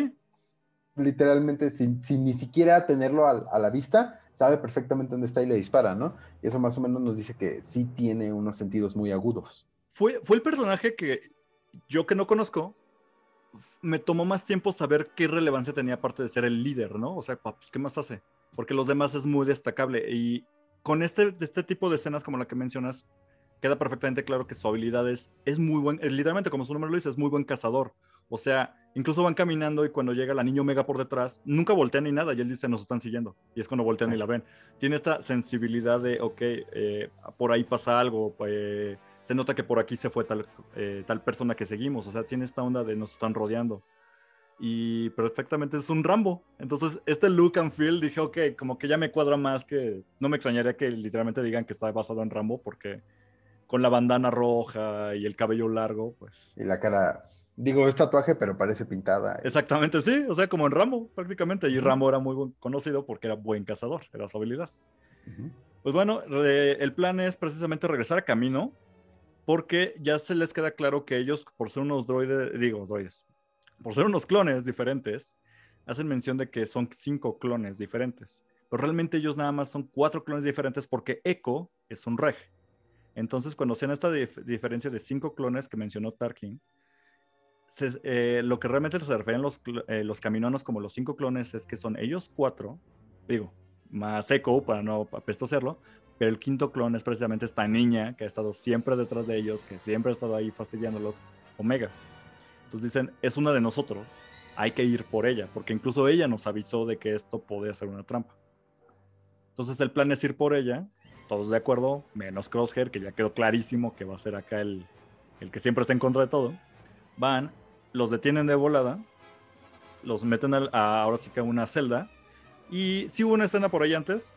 literalmente sin, ni siquiera tenerlo a la vista, sabe perfectamente dónde está y le dispara, ¿no? Y eso más o menos nos dice que sí tiene unos sentidos muy agudos. Fue, fue el personaje que yo que no conozco, me tomó más tiempo saber qué relevancia tenía aparte de ser el líder, ¿no? O sea, pues, ¿qué más hace? Porque los demás es muy destacable. Y con este, este tipo de escenas como la que mencionas, queda perfectamente claro que su habilidad es, es muy buen, literalmente como su nombre lo dice, es muy buen cazador. O sea, incluso van caminando y cuando llega la niño Omega por detrás, nunca voltean ni nada y él dice, nos están siguiendo. Y es cuando voltean y la ven. Tiene esta sensibilidad de, ok, eh, por ahí pasa algo, eh, se nota que por aquí se fue tal, eh, tal persona que seguimos. O sea, tiene esta onda de nos están rodeando. Y perfectamente es un Rambo. Entonces, este look and feel, dije, ok, como que ya me cuadra más que no me extrañaría que literalmente digan que está basado en Rambo porque con la bandana roja y el cabello largo, pues... Y la cara Digo, es tatuaje, pero parece pintada. Exactamente, sí. O sea, como en Rambo, prácticamente. Y Rambo era muy conocido porque era buen cazador, era su habilidad. Pues bueno, el plan es precisamente regresar a camino, porque ya se les queda claro que ellos, por ser unos droides, digo, droides, por ser unos clones diferentes, hacen mención de que son cinco clones diferentes. Pero realmente ellos nada más son cuatro clones diferentes porque Echo es un reg. Entonces, cuando sean esta diferencia de cinco clones que mencionó Tarkin, eh, lo que realmente se refieren los, eh, los caminonos como los cinco clones es que son ellos cuatro, digo, más eco para no apestocerlo, pero el quinto clon es precisamente esta niña que ha estado siempre detrás de ellos, que siempre ha estado ahí fastidiándolos, Omega. Entonces dicen, es una de nosotros, hay que ir por ella, porque incluso ella nos avisó de que esto podía ser una trampa. Entonces el plan es ir por ella, todos de acuerdo, menos Crosshair, que ya quedó clarísimo que va a ser acá el, el que siempre está en contra de todo. Van, los detienen de volada, los meten a, ahora sí que a una celda. Y si hubo una escena por ahí antes,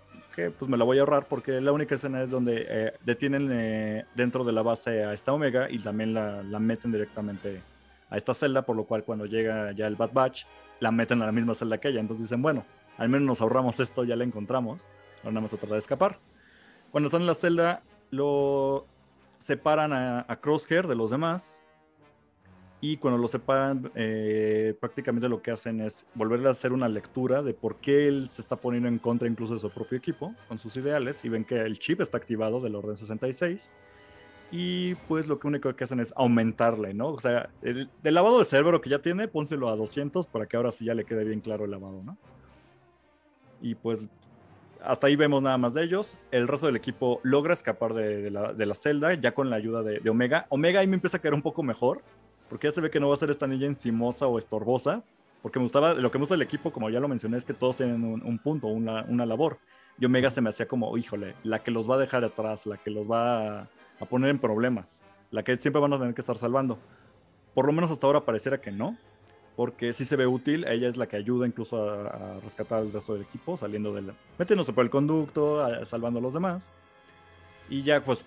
pues me la voy a ahorrar porque la única escena es donde eh, detienen eh, dentro de la base a esta Omega y también la, meten directamente a esta celda, por lo cual cuando llega ya el Bad Batch, la meten a la misma celda que ella. Entonces dicen, bueno, al menos nos ahorramos esto, ya la encontramos. Ahora nada más a tratar de escapar. Cuando están en la celda, lo separan a Crosshair de los demás y cuando lo separan, eh, prácticamente lo que hacen es volverle a hacer una lectura de por qué él se está poniendo en contra incluso de su propio equipo con sus ideales y ven que el chip está activado del orden 66 y pues lo único que hacen es aumentarle, ¿no? O sea, el, lavado de cerebro que ya tiene, pónselo a 200 para que ahora sí ya le quede bien claro el lavado, ¿no? Y pues hasta ahí vemos nada más de ellos. El resto del equipo logra escapar de, la, de la, celda ya con la ayuda de, Omega. Omega ahí me empieza a caer un poco mejor porque ya se ve que no va a ser esta niña encimosa o estorbosa, porque me gustaba, lo que me gusta del equipo, como ya lo mencioné, es que todos tienen un, punto, una, una, labor. Y Omega se me hacía como, híjole, la que los va a dejar atrás, la que los va a, poner en problemas, la que siempre van a tener que estar salvando. Por lo menos hasta ahora pareciera que no, porque sí se ve útil. Ella es la que ayuda incluso a, rescatar al resto del equipo, saliendo del. metiéndose por el conducto, salvando a los demás. Y ya, pues,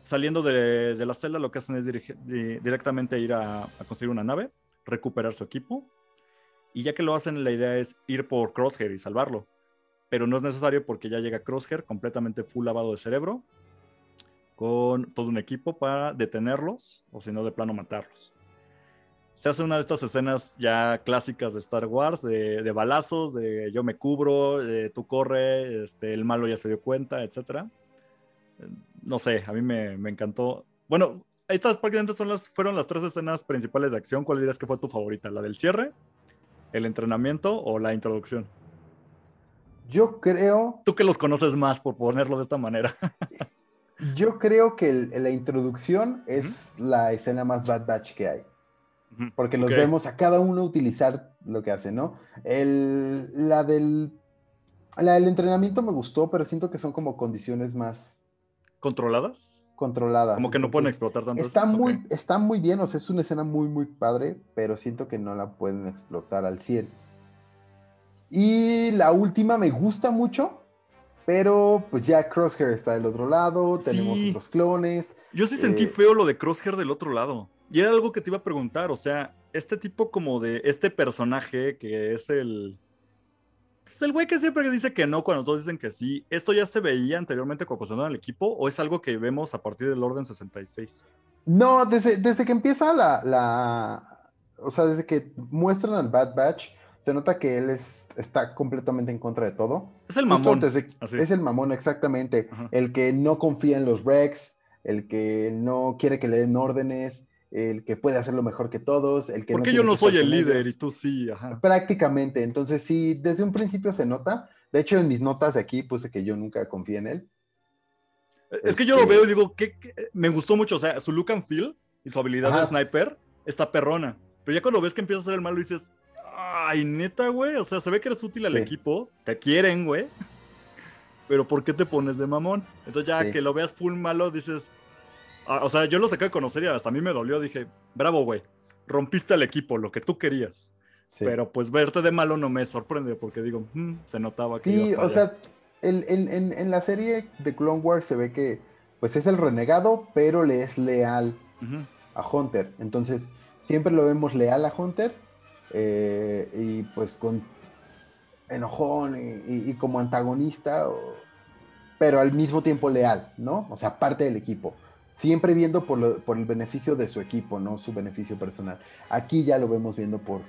saliendo de, la celda, lo que hacen es directamente ir a, a, construir una nave, recuperar su equipo. Y ya que lo hacen, la idea es ir por Crosshair y salvarlo. Pero no es necesario porque ya llega Crosshair completamente full lavado de cerebro, con todo un equipo para detenerlos, o si no, de plano matarlos se hace una de estas escenas ya clásicas de Star Wars, de, balazos, de yo me cubro, de tú corre, este, el malo ya se dio cuenta, etc. No sé, a mí me, encantó. Bueno, estas prácticamente son las, fueron las tres escenas principales de acción. ¿Cuál dirías que fue tu favorita? ¿La del cierre, el entrenamiento o la introducción? Yo creo... Tú que los conoces más, por ponerlo de esta manera. yo creo que la introducción es la escena más Bad Batch que hay porque los vemos a cada uno utilizar lo que hace, ¿no? El, la, del, la del entrenamiento me gustó, pero siento que son como condiciones más... ¿Controladas? Controladas. Como que no pueden explotar tanto. Está muy, está muy bien, o sea, es una escena muy, muy padre, pero siento que no la pueden explotar al 100. Y la última me gusta mucho, pero pues ya Crosshair está del otro lado, tenemos los clones. Yo sí sentí eh, feo lo de Crosshair del otro lado. Y era algo que te iba a preguntar, o sea, este tipo como de este personaje que es el... Es el güey que siempre dice que no cuando todos dicen que sí. ¿Esto ya se veía anteriormente cuando al equipo o es algo que vemos a partir del Orden 66? No, desde, desde que empieza la, la... O sea, desde que muestran al Bad Batch, se nota que él es, está completamente en contra de todo. Es el mamón. es el mamón, exactamente. El que no confía en los Rex, el que no quiere que le den órdenes, el que puede hacerlo mejor que todos, el que... Porque yo no soy el líder y tú sí, Prácticamente, entonces sí, desde un principio se nota. De hecho, en mis notas de aquí puse que yo nunca confié en él. Es que yo lo este veo y digo, que, me gustó mucho, o sea, su look and feel y su habilidad de sniper está perrona. Pero ya cuando ves que empieza a ser el malo dices, ay, neta, güey, o sea, se ve que eres útil al equipo, te quieren, güey. Pero ¿por qué te pones de mamón? Entonces ya que lo veas full malo dices, o sea, yo lo saqué de conocer y hasta a mí me dolió. Dije, bravo, güey. Rompiste al equipo, lo que tú querías. Pero pues verte de malo no me sorprende porque digo, mm, se notaba que. Sí, o sea, en, la serie de Clone Wars se ve que pues es el renegado, pero le es leal a Hunter. Entonces, siempre lo vemos leal a Hunter eh, y pues con enojón y, como antagonista, pero al mismo tiempo leal, ¿no? O sea, parte del equipo siempre viendo por, el beneficio de su equipo, no su beneficio personal. Aquí ya lo vemos viendo por,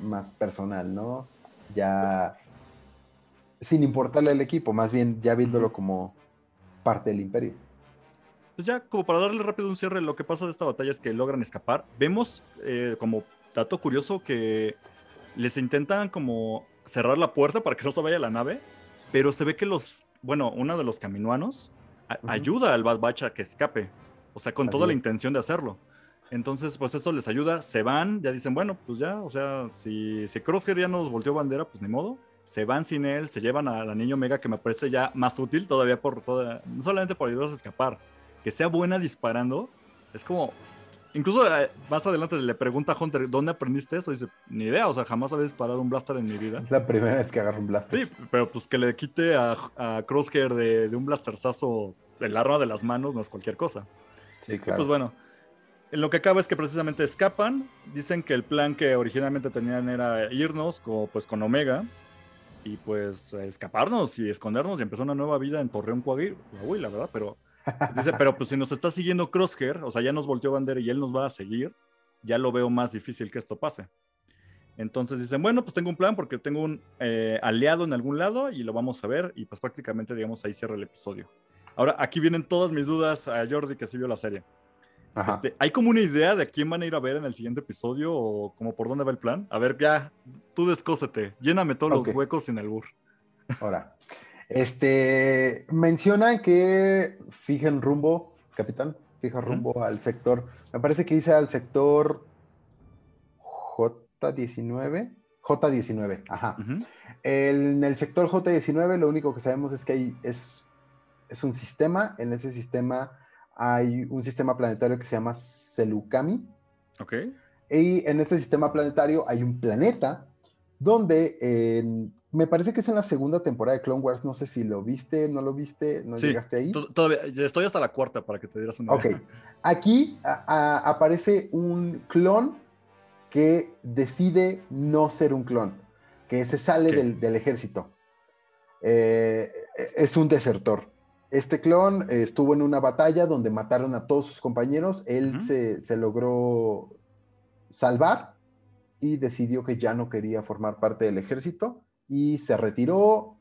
más, personal, ¿no? Ya sin importarle al equipo, más bien ya viéndolo como parte del imperio. Pues ya, como para darle rápido un cierre, lo que pasa de esta batalla es que logran escapar. Vemos eh, como dato curioso que les intentan como cerrar la puerta para que no se vaya la nave, pero se ve que los, bueno, uno de los ayuda al Bad Batch a que escape. O sea, con toda la intención de hacerlo. Entonces, pues eso les ayuda, se van, ya dicen, bueno, pues ya, o sea, si, si Crosshair ya nos volteó bandera, pues ni modo. Se van sin él, se llevan a la niña Omega, que me parece ya más útil todavía por toda, no solamente por ayudarlos a escapar, que sea buena disparando, es como, incluso eh, más adelante le pregunta a Hunter, ¿dónde aprendiste eso? Y dice, ni idea, o sea, jamás había disparado un blaster en mi vida. Es la primera vez que agarro un blaster. Sí, pero pues que le quite a, a Crosshair de, de un blasterzazo el arma de las manos no es cualquier cosa. Sí, claro. pues bueno, en lo que acaba es que precisamente escapan. Dicen que el plan que originalmente tenían era irnos con, pues, con Omega y pues escaparnos y escondernos y empezar una nueva vida en Torreón Coahuila, verdad, pero dice, pero pues si nos está siguiendo Crosshair, o sea, ya nos volteó bandera y él nos va a seguir, ya lo veo más difícil que esto pase. Entonces dicen, bueno, pues tengo un plan porque tengo un eh, aliado en algún lado y lo vamos a ver y pues prácticamente, digamos, ahí cierra el episodio. Ahora, aquí vienen todas mis dudas a Jordi, que sí vio la serie. Este, ¿Hay como una idea de a quién van a ir a ver en el siguiente episodio o como por dónde va el plan? A ver, ya, tú descósete, lléname todos los huecos sin el bur. Ahora, este, menciona que fijen rumbo, capitán, fija rumbo al sector, me parece que dice al sector J19, J19, ajá. en el sector J19 lo único que sabemos es que hay, es es un sistema. En ese sistema hay un sistema planetario que se llama Selukami. Ok. Y en este sistema planetario hay un planeta donde me parece que es en la segunda temporada de Clone Wars. No sé si lo viste, no lo viste, no llegaste ahí. Todavía estoy hasta la cuarta para que te dieras una Ok. Aquí aparece un clon que decide no ser un clon, que se sale del, ejército. Eh, es un desertor. Este clon estuvo en una batalla donde mataron a todos sus compañeros. Él se, se logró salvar y decidió que ya no quería formar parte del ejército y se retiró,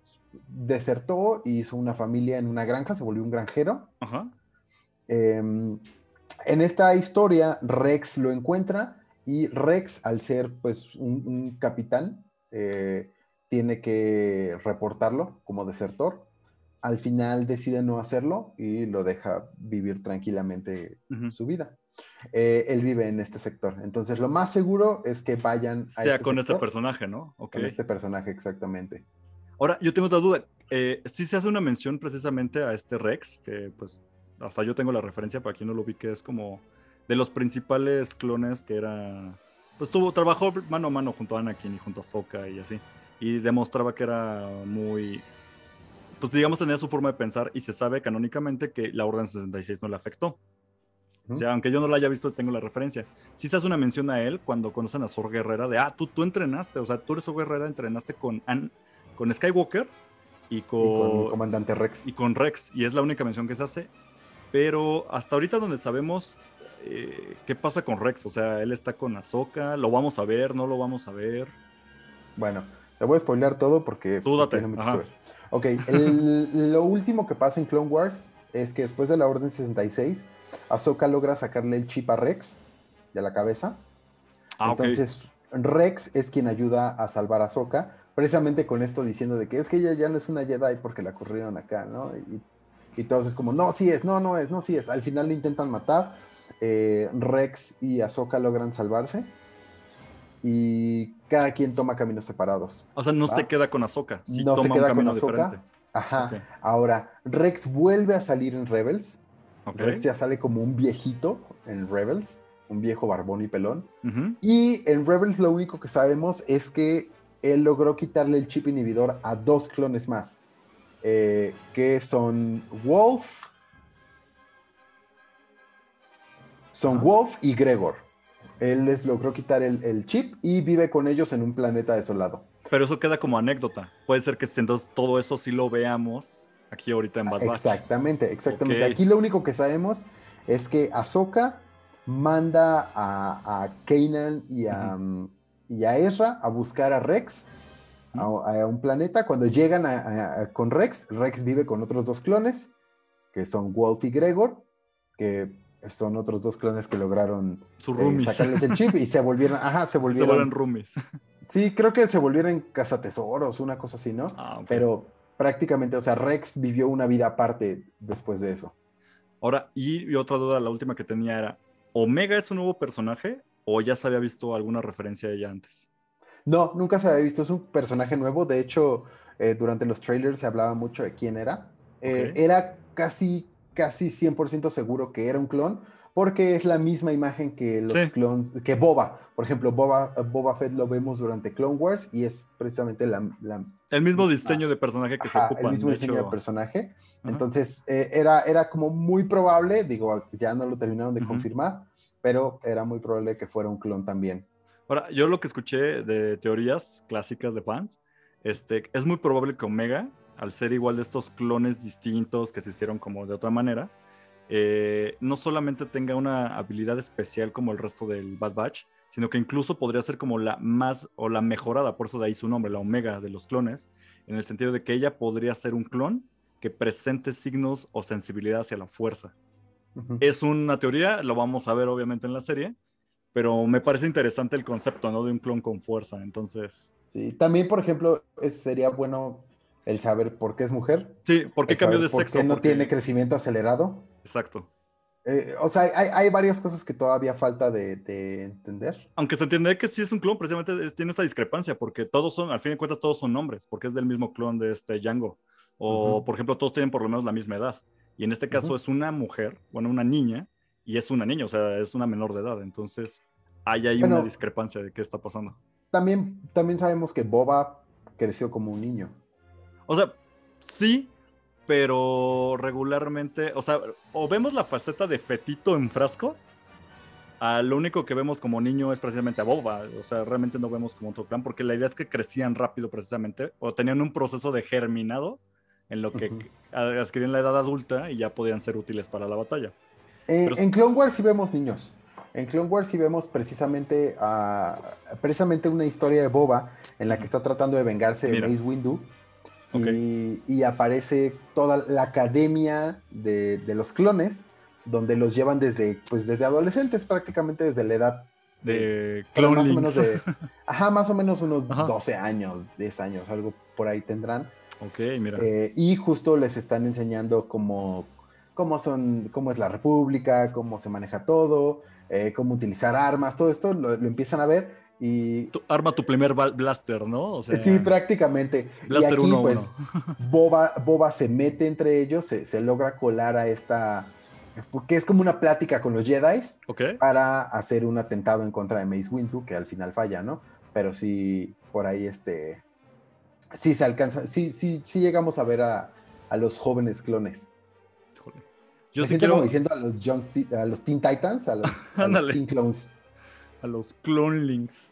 desertó hizo una familia en una granja, se volvió un granjero. Em, en esta historia, Rex lo encuentra y Rex, al ser pues un, capitán, eh, tiene que reportarlo como desertor. Al final decide no hacerlo y lo deja vivir tranquilamente su vida. Eh, él vive en este sector. Entonces, lo más seguro es que vayan a Sea este con este personaje, ¿no? Con este personaje, exactamente. Ahora, yo tengo otra duda. Eh, si se hace una mención precisamente a este Rex, que pues hasta yo tengo la referencia para quien no lo vi, que es como de los principales clones que era. Pues tuvo, trabajó mano a mano junto a Anakin y junto a Sokka y así. Y demostraba que era muy. Pues digamos, tenía su forma de pensar y se sabe canónicamente que la Orden 66 no le afectó. O sea, aunque yo no la haya visto, tengo la referencia. Si se hace una mención a él cuando conocen a Sor Guerrera de, ah, tú, tú entrenaste, o sea, tú eres Sor Guerrera, entrenaste con, con Skywalker y con, Comandante Rex. Y con Rex, y es la única mención que se hace. Pero hasta ahorita donde sabemos eh, qué pasa con Rex, o sea, él está con Ahsoka, lo vamos a ver, no lo vamos a ver. Bueno, te voy a spoilear todo porque Tú tiene mucho que ver. Ok, lo último que pasa en Clone Wars es que después de la Orden 66 Ahsoka logra sacarle el chip a Rex de la cabeza. Ah, Entonces, Rex es quien ayuda a salvar a Ahsoka, precisamente con esto diciendo de que es que ella ya no es una Jedi porque la corrieron acá, ¿no? Y, todos es como, no, sí es, no, no es, no, sí es. Al final le intentan matar. Eh, Rex y Ahsoka logran salvarse. Y cada quien toma caminos separados. O sea, no se queda con Ahsoka. no se queda con Ahsoka. Ajá. Ahora, Rex vuelve a salir en Rebels Rex ya sale como un viejito en Rebels, un viejo barbón y pelón. Y en Rebels lo único que sabemos es que él logró quitarle el chip inhibidor a dos clones más, eh, que son Wolf, son Wolf y Gregor. Él les logró quitar el, chip y vive con ellos en un planeta desolado. Pero eso queda como anécdota. Puede ser que entonces todo eso sí lo veamos aquí ahorita en Bad Exactamente, exactamente. Aquí lo único que sabemos es que Ahsoka manda a, a Kanan y a, y a, Ezra a buscar a Rex a, un planeta. Cuando llegan con Rex, Rex vive con otros dos clones, que son Wolf y Gregor, que son otros dos clones que lograron eh, sacarles el chip y se volvieron, ajá, se volvieron. Se roomies. Sí, creo que se volvieron cazatesoros, una cosa así, ¿no? Ah, Pero prácticamente, o sea, Rex vivió una vida aparte después de eso. Ahora, y, otra duda, la última que tenía era, ¿Omega es un nuevo personaje o ya se había visto alguna referencia a ella antes? No, nunca se había visto, es un personaje nuevo, de hecho, eh, durante los trailers se hablaba mucho de quién era. Eh, era casi, casi 100% seguro que era un clon, porque es la misma imagen que los clones, que Boba, por ejemplo, Boba, Boba Fett lo vemos durante Clone Wars y es precisamente la... el mismo diseño de personaje que se ocupa. El mismo diseño de personaje. Entonces, eh, era, era como muy probable, digo, ya no lo terminaron de confirmar, pero era muy probable que fuera un clon también. Ahora, yo lo que escuché de teorías clásicas de fans, este, es muy probable que Omega, al ser igual de estos clones distintos que se hicieron como de otra manera, eh, no solamente tenga una habilidad especial como el resto del Bad Batch, sino que incluso podría ser como la más o la mejorada, por eso de ahí su nombre, la Omega de los clones, en el sentido de que ella podría ser un clon que presente signos o sensibilidad hacia la fuerza. Es una teoría, lo vamos a ver obviamente en la serie, pero me parece interesante el concepto, ¿no? De un clon con fuerza, entonces... Sí, también, por ejemplo, sería bueno el saber por qué es mujer. Sí, por qué cambió de sexo. ¿Por qué no tiene crecimiento acelerado? Exacto. Eh, o sea, hay, varias cosas que todavía falta de, entender. Aunque se entiende que sí es un clon, precisamente tiene esta discrepancia, porque todos son, al fin de cuentas, todos son hombres, porque es del mismo clon de este Django. O, por ejemplo, todos tienen por lo menos la misma edad. Y en este caso es una mujer, bueno, una niña, y es una niña, o sea, es una menor de edad. Entonces, ahí hay una discrepancia de qué está pasando. También, también sabemos que Boba creció como un niño. O sea, sí, pero regularmente, o sea, o vemos la faceta de fetito en frasco, a lo único que vemos como niño es precisamente a Boba, o sea, realmente no vemos como otro clan, porque la idea es que crecían rápido precisamente, o tenían un proceso de germinado en lo que adquirían la edad adulta y ya podían ser útiles para la batalla. Eh, en Clone Wars sí vemos niños. En Clone Wars sí vemos precisamente, precisamente una historia de Boba en la que está tratando de vengarse de Mace Windu. Y, aparece toda la academia de, los clones, donde los llevan desde, pues, desde adolescentes, prácticamente desde la edad de, clone más o menos de, ajá, más o menos unos 12 años, 10 años, algo por ahí tendrán. Ok, mira. Eh, y justo les están enseñando cómo, cómo son, cómo es la república, cómo se maneja todo, eh, cómo utilizar armas, todo esto lo, empiezan a ver y... arma tu primer blaster, ¿no? sí, prácticamente. Blaster y aquí, pues, Boba, Boba se mete entre ellos, se, logra colar a esta... Porque es como una plática con los Jedi para hacer un atentado en contra de Mace Windu, que al final falla, ¿no? Pero sí, por ahí este... Sí se alcanza, sí, sí, sí llegamos a ver a, a los jóvenes clones. Yo sí quiero... como diciendo a los, a los Teen Titans, a los, Teen Clones. A los Clonelings.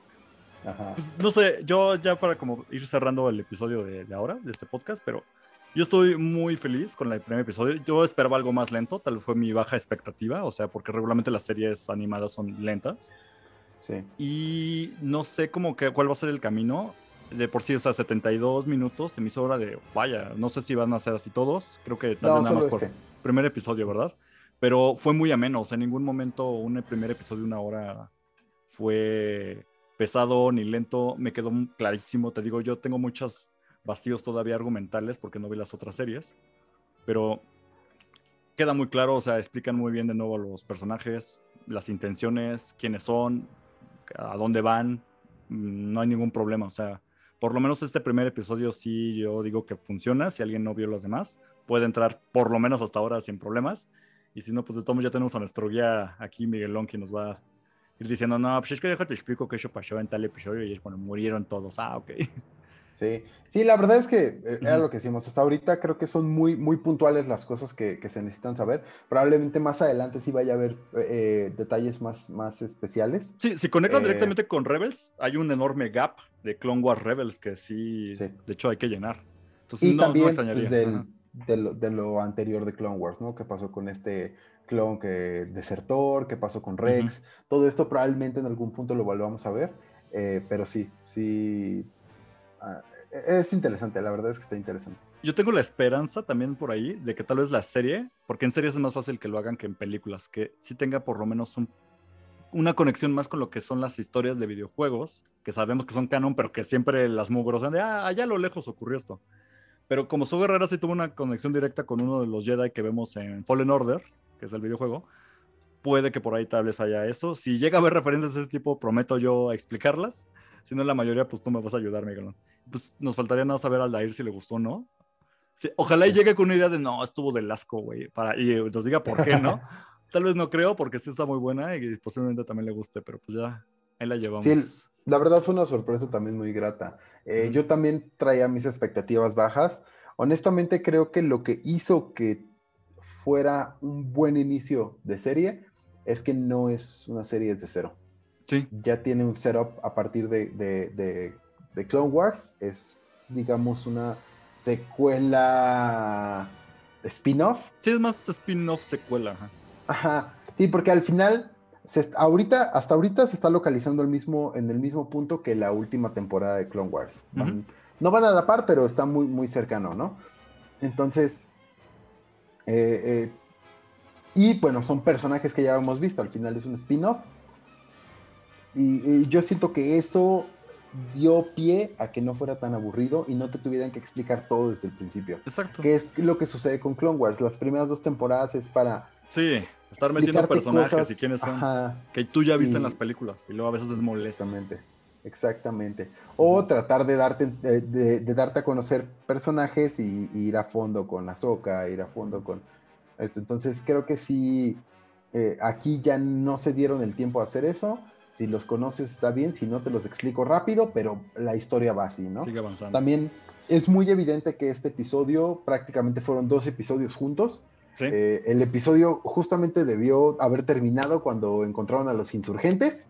Ajá. Pues, no sé, yo ya para como ir cerrando el episodio de, ahora, de este podcast, pero yo estoy muy feliz con el primer episodio. Yo esperaba algo más lento, tal vez fue mi baja expectativa, o sea, porque regularmente las series animadas son lentas. Sí. Y no sé cómo que, cuál va a ser el camino. De por sí, o sea, 72 minutos se me hizo hora de, vaya, no sé si van a ser así todos. Creo que tal vez nada más por, este primer episodio, ¿verdad? Pero fue muy ameno, o sea, en ningún momento un primer episodio de una hora fue pesado ni lento, me quedó clarísimo, te digo, yo tengo muchos vacíos todavía argumentales porque no vi las otras series, pero queda muy claro, o sea, explican muy bien de nuevo los personajes, las intenciones, quiénes son, a dónde van, mm, no hay ningún problema, o sea, por lo menos este primer episodio sí yo digo que funciona, si alguien no vio los demás, puede entrar por lo menos hasta ahora sin problemas. Y si no, pues de todos ya tenemos a nuestro guía aquí, Miguelón, que nos va ir diciendo, no, pues es que déjate explico que eso pasó en tal episodio y es cuando murieron todos. Ah, ok. Sí, sí, la verdad es que eh, era lo que hicimos. Hasta ahorita creo que son muy, muy puntuales las cosas que, se necesitan saber. Probablemente más adelante sí vaya a haber eh, detalles más, más especiales. Sí, si conectan eh, directamente con Rebels, hay un enorme gap de Clone Wars Rebels que sí, de hecho hay que llenar. Entonces, y no, también no extrañaría de lo, anterior de Clone Wars, ¿no? ¿Qué pasó con este clon que desertor? ¿Qué pasó con Rex? Todo esto probablemente en algún punto lo volvamos a ver, eh, pero sí, sí. Ah, es interesante, la verdad es que está interesante. Yo tengo la esperanza también por ahí de que tal vez la serie, porque en series es más fácil que lo hagan que en películas, que sí tenga por lo menos una conexión más con lo que son las historias de videojuegos, que sabemos que son canon, pero que siempre las mugrosan de, ah, allá a lo lejos ocurrió esto. Pero como su Guerrera sí tuvo una conexión directa con uno de los Jedi que vemos en Fallen Order, que es el videojuego, puede que por ahí tal vez haya eso. Si llega a haber referencias de ese tipo, prometo yo explicarlas. Si no, la mayoría, pues tú me vas a ayudar, Miguel. Pues nos faltaría nada saber al Dair si le gustó o no. ojalá y llegue con una idea de no, estuvo del asco, güey, para, y nos diga por qué, ¿no? tal vez no creo, porque sí está muy buena y posiblemente también le guste, pero pues ya, ahí la llevamos. Sí, la verdad fue una sorpresa también muy grata. Eh, yo también traía mis expectativas bajas. Honestamente creo que lo que hizo que fuera un buen inicio de serie es que no es una serie desde cero. Sí. Ya tiene un setup a partir de, de, de, Clone Wars. Es, digamos, una secuela spin-off. Sí, es más spin-off secuela. Ajá. Sí, porque al final ahorita, hasta ahorita se está localizando el mismo, en el mismo punto que la última temporada de Clone Wars. no van a la par, pero está muy, muy cercano, ¿no? Entonces, eh, eh, y bueno, son personajes que ya hemos visto, al final es un spin-off. Y, yo siento que eso dio pie a que no fuera tan aburrido y no te tuvieran que explicar todo desde el principio. Exacto. Que es lo que sucede con Clone Wars. Las primeras dos temporadas es para Sí, estar metiendo personajes y quiénes son. que tú ya viste en las películas y luego a veces es molesto. Exactamente. Exactamente. O tratar de darte, de, darte a conocer personajes y, ir a fondo con la soca, ir a fondo con esto. Entonces creo que sí, eh, aquí ya no se dieron el tiempo a hacer eso. Si los conoces está bien, si no te los explico rápido, pero la historia va así, ¿no? Sigue avanzando. También es muy evidente que este episodio prácticamente fueron dos episodios juntos. Sí. Eh, el episodio justamente debió haber terminado cuando encontraron a los insurgentes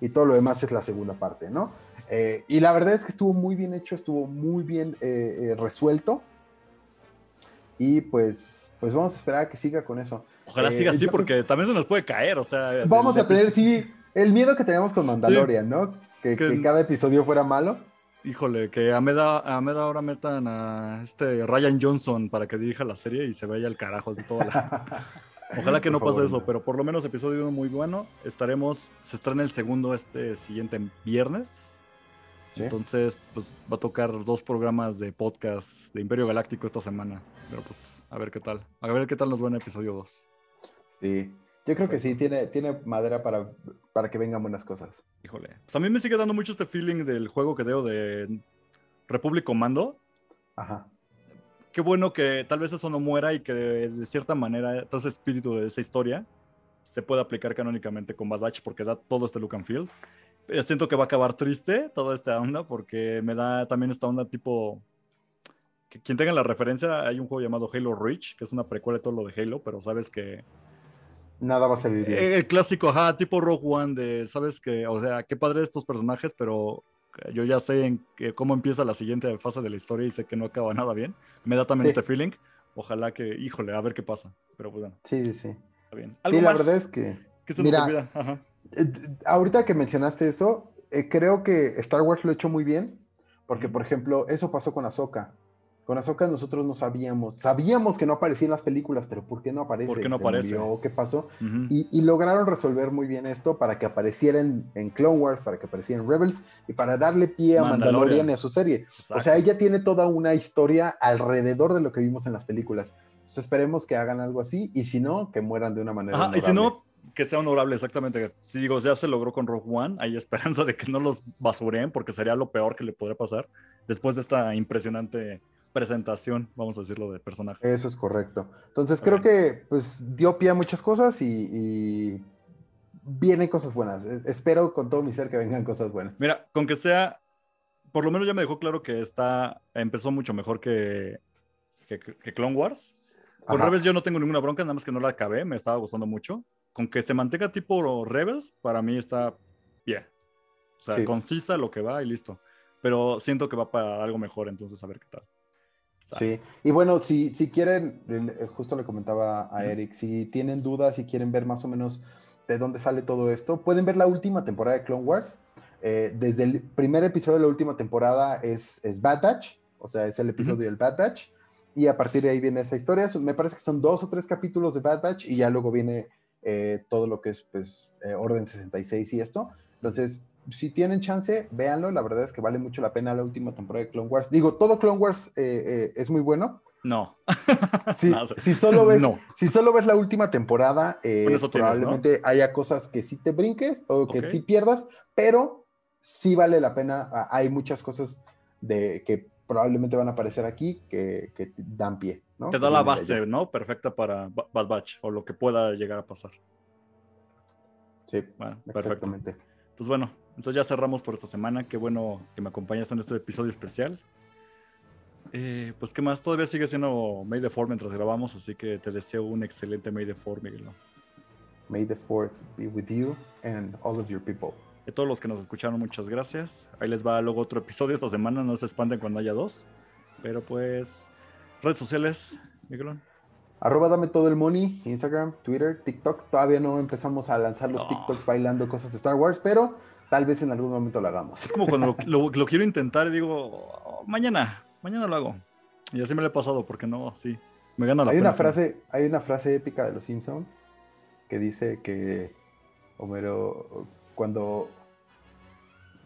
Y todo lo demás es la segunda parte, ¿no? Eh, y la verdad es que estuvo muy bien hecho, estuvo muy bien eh, eh, resuelto. Y pues, pues vamos a esperar a que siga con eso. Ojalá siga así porque también se nos puede caer, o sea. Vamos a tener, sí, el miedo que teníamos con Mandalorian, ¿no? Que, Que- que cada episodio fuera malo. Híjole, que a Meda, a Meda ahora metan a este Ryan Johnson para que dirija la serie y se vaya al carajo de toda la... Ojalá que no pase eso, no. pero por lo menos episodio uno muy bueno. Estaremos, se estrena el segundo este siguiente viernes. Sí. Entonces, pues va a tocar dos programas de podcast de Imperio Galáctico esta semana. Pero pues, a ver qué tal. A ver qué tal nos va en episodio 2. Sí, yo creo que sí, tiene, tiene madera para, para que vengan buenas cosas. Híjole. Pues a mí me sigue dando mucho este feeling del juego que deo de Republic Commando. Ajá. Qué bueno que tal vez eso no muera y que de, de cierta manera todo ese espíritu de esa historia se pueda aplicar canónicamente con Bad Batch porque da todo este look and feel. Pero siento que va a acabar triste toda esta onda porque me da también esta onda tipo... Que quien tenga la referencia, hay un juego llamado Halo Reach, que es una precuela de todo lo de Halo, pero sabes que... Nada va a salir bien. El clásico, ajá, tipo Rogue One, de, sabes que, o sea, qué padre estos personajes, pero yo ya sé en cómo empieza la siguiente fase de la historia y sé que no acaba nada bien. Me da también Sí. este feeling. Ojalá que, híjole, a ver qué pasa. Pero pues bueno, Sí, sí, sí. está bien. Sí, la más verdad es que... se mira, nos olvida? Ajá. Eh, ahorita que mencionaste eso, eh, creo que Star Wars lo hecho muy bien, porque, por ejemplo, eso pasó con Ahsoka. Con Ahsoka nosotros no sabíamos, sabíamos que no aparecía en las películas, pero ¿por qué no aparece? ¿Por qué no ¿Se aparece? murió? ¿Qué pasó? Y, y lograron resolver muy bien esto para que apareciera en, en Clone Wars, para que apareciera en Rebels y para darle pie a Mandalorian. Mandalorian y a su serie. O sea, Exacto. ella tiene toda una historia alrededor de lo que vimos en las películas. Entonces esperemos que hagan algo así y si no, que mueran de una manera. Ajá, y si no, que sea honorable, exactamente. Si digo, ya se logró con Rogue One, hay esperanza de que no los basureen, porque sería lo peor que le podría pasar después de esta impresionante presentación, vamos a decirlo, de personaje. Eso es correcto. Entonces creo que pues dio pie a muchas cosas y, y vienen cosas buenas. Es- Espero con todo mi ser que vengan cosas buenas. Mira, con que sea, por lo menos ya me dejó claro que está, empezó mucho mejor que, que, que Clone Wars. Con Ajá. Rebels yo no tengo ninguna bronca, nada más que no la acabé, me estaba gustando mucho. Con que se mantenga tipo Rebels, para mí está bien. O sea, Sí. concisa lo que va y listo. Pero siento que va para algo mejor, entonces a ver qué tal. Sí, y bueno, si, si quieren, eh, justo le comentaba a. Eric, si tienen dudas, si quieren ver más o menos de dónde sale todo esto, pueden ver la última temporada de Clone Wars. Eh, desde el primer episodio de la última temporada es, es Bad Batch, o sea, es el episodio del Bad Batch, y a partir de ahí viene esa historia. Me parece que son dos o tres capítulos de Bad Batch y ya luego viene eh, todo lo que es pues, eh, Orden 66 y esto. Entonces, si tienen chance, véanlo. La verdad es que vale mucho la pena la última temporada de Clone Wars. Digo, todo Clone Wars eh, eh, es muy bueno. No. Si, solo ves, No. si solo ves la última temporada, eh, probablemente haya cosas que sí te brinques o que sí pierdas, pero sí vale la pena. Ah, Hay muchas cosas de que probablemente van a aparecer aquí que, dan pie. ¿no? Te da la base, ¿no? Perfecta para Ba- Bad Batch o lo que pueda llegar a pasar. Sí, Bueno, perfecto. Pues bueno, entonces ya cerramos por esta semana. Qué bueno que me acompañas en este episodio especial. Eh, pues qué más, todavía sigue siendo May the 4 mientras grabamos, así que te deseo un excelente May the 4, Miguel. May the fourth be with you and all of your people. A todos los que nos escucharon, muchas gracias. Ahí les va luego otro episodio esta semana, no se espanten cuando haya dos. Pero pues, redes sociales, Miguelón. Arroba dame todo el money, Instagram, Twitter, TikTok. Todavía no empezamos a lanzar los No. TikToks bailando cosas de Star Wars, pero tal vez en algún momento lo hagamos. Es como cuando lo, lo- lo quiero intentar y digo, "Oh, mañana, mañana lo hago. Y así me lo he pasado, porque no, sí, me gana la Hay pena. una frase, hay una frase épica de los Simpson que dice que Homero cuando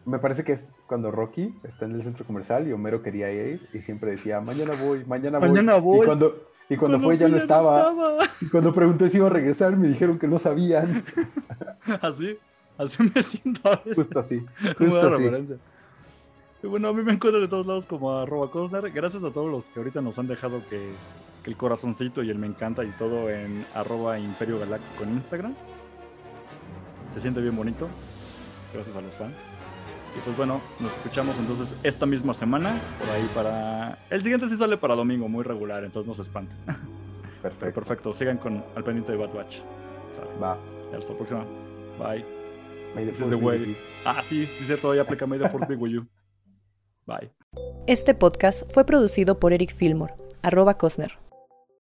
me parece que es cuando Rocky está en el centro comercial y Homero quería ir y siempre decía mañana voy, mañana voy. Mañana voy. Y cuando, y cuando, fue ya no estaba. Y cuando pregunté si iba a regresar me dijeron que no sabían. Así, así me siento. a. Justo así. Justo así. referencia. Y bueno, a mí me encuentran de todos lados como arroba Cosner. Gracias a todos los que ahorita nos han dejado que, que el corazoncito y el me encanta y todo en arroba Imperio Galáctico en Instagram. Se siente bien bonito. gracias a los fans. Y pues bueno, nos escuchamos entonces esta misma semana, por ahí para... El siguiente sí sale para domingo, muy regular, entonces no se espanten. Perfecto. perfecto, sigan con al pendiente de Bad Batch. Va. Hasta la próxima. Bye. May the This is force the be way. with you. Ah, sí, sí, cierto, ahí aplica May the Force be with you. Bye. Este podcast fue producido por Eric Fillmore, arroba Cosner.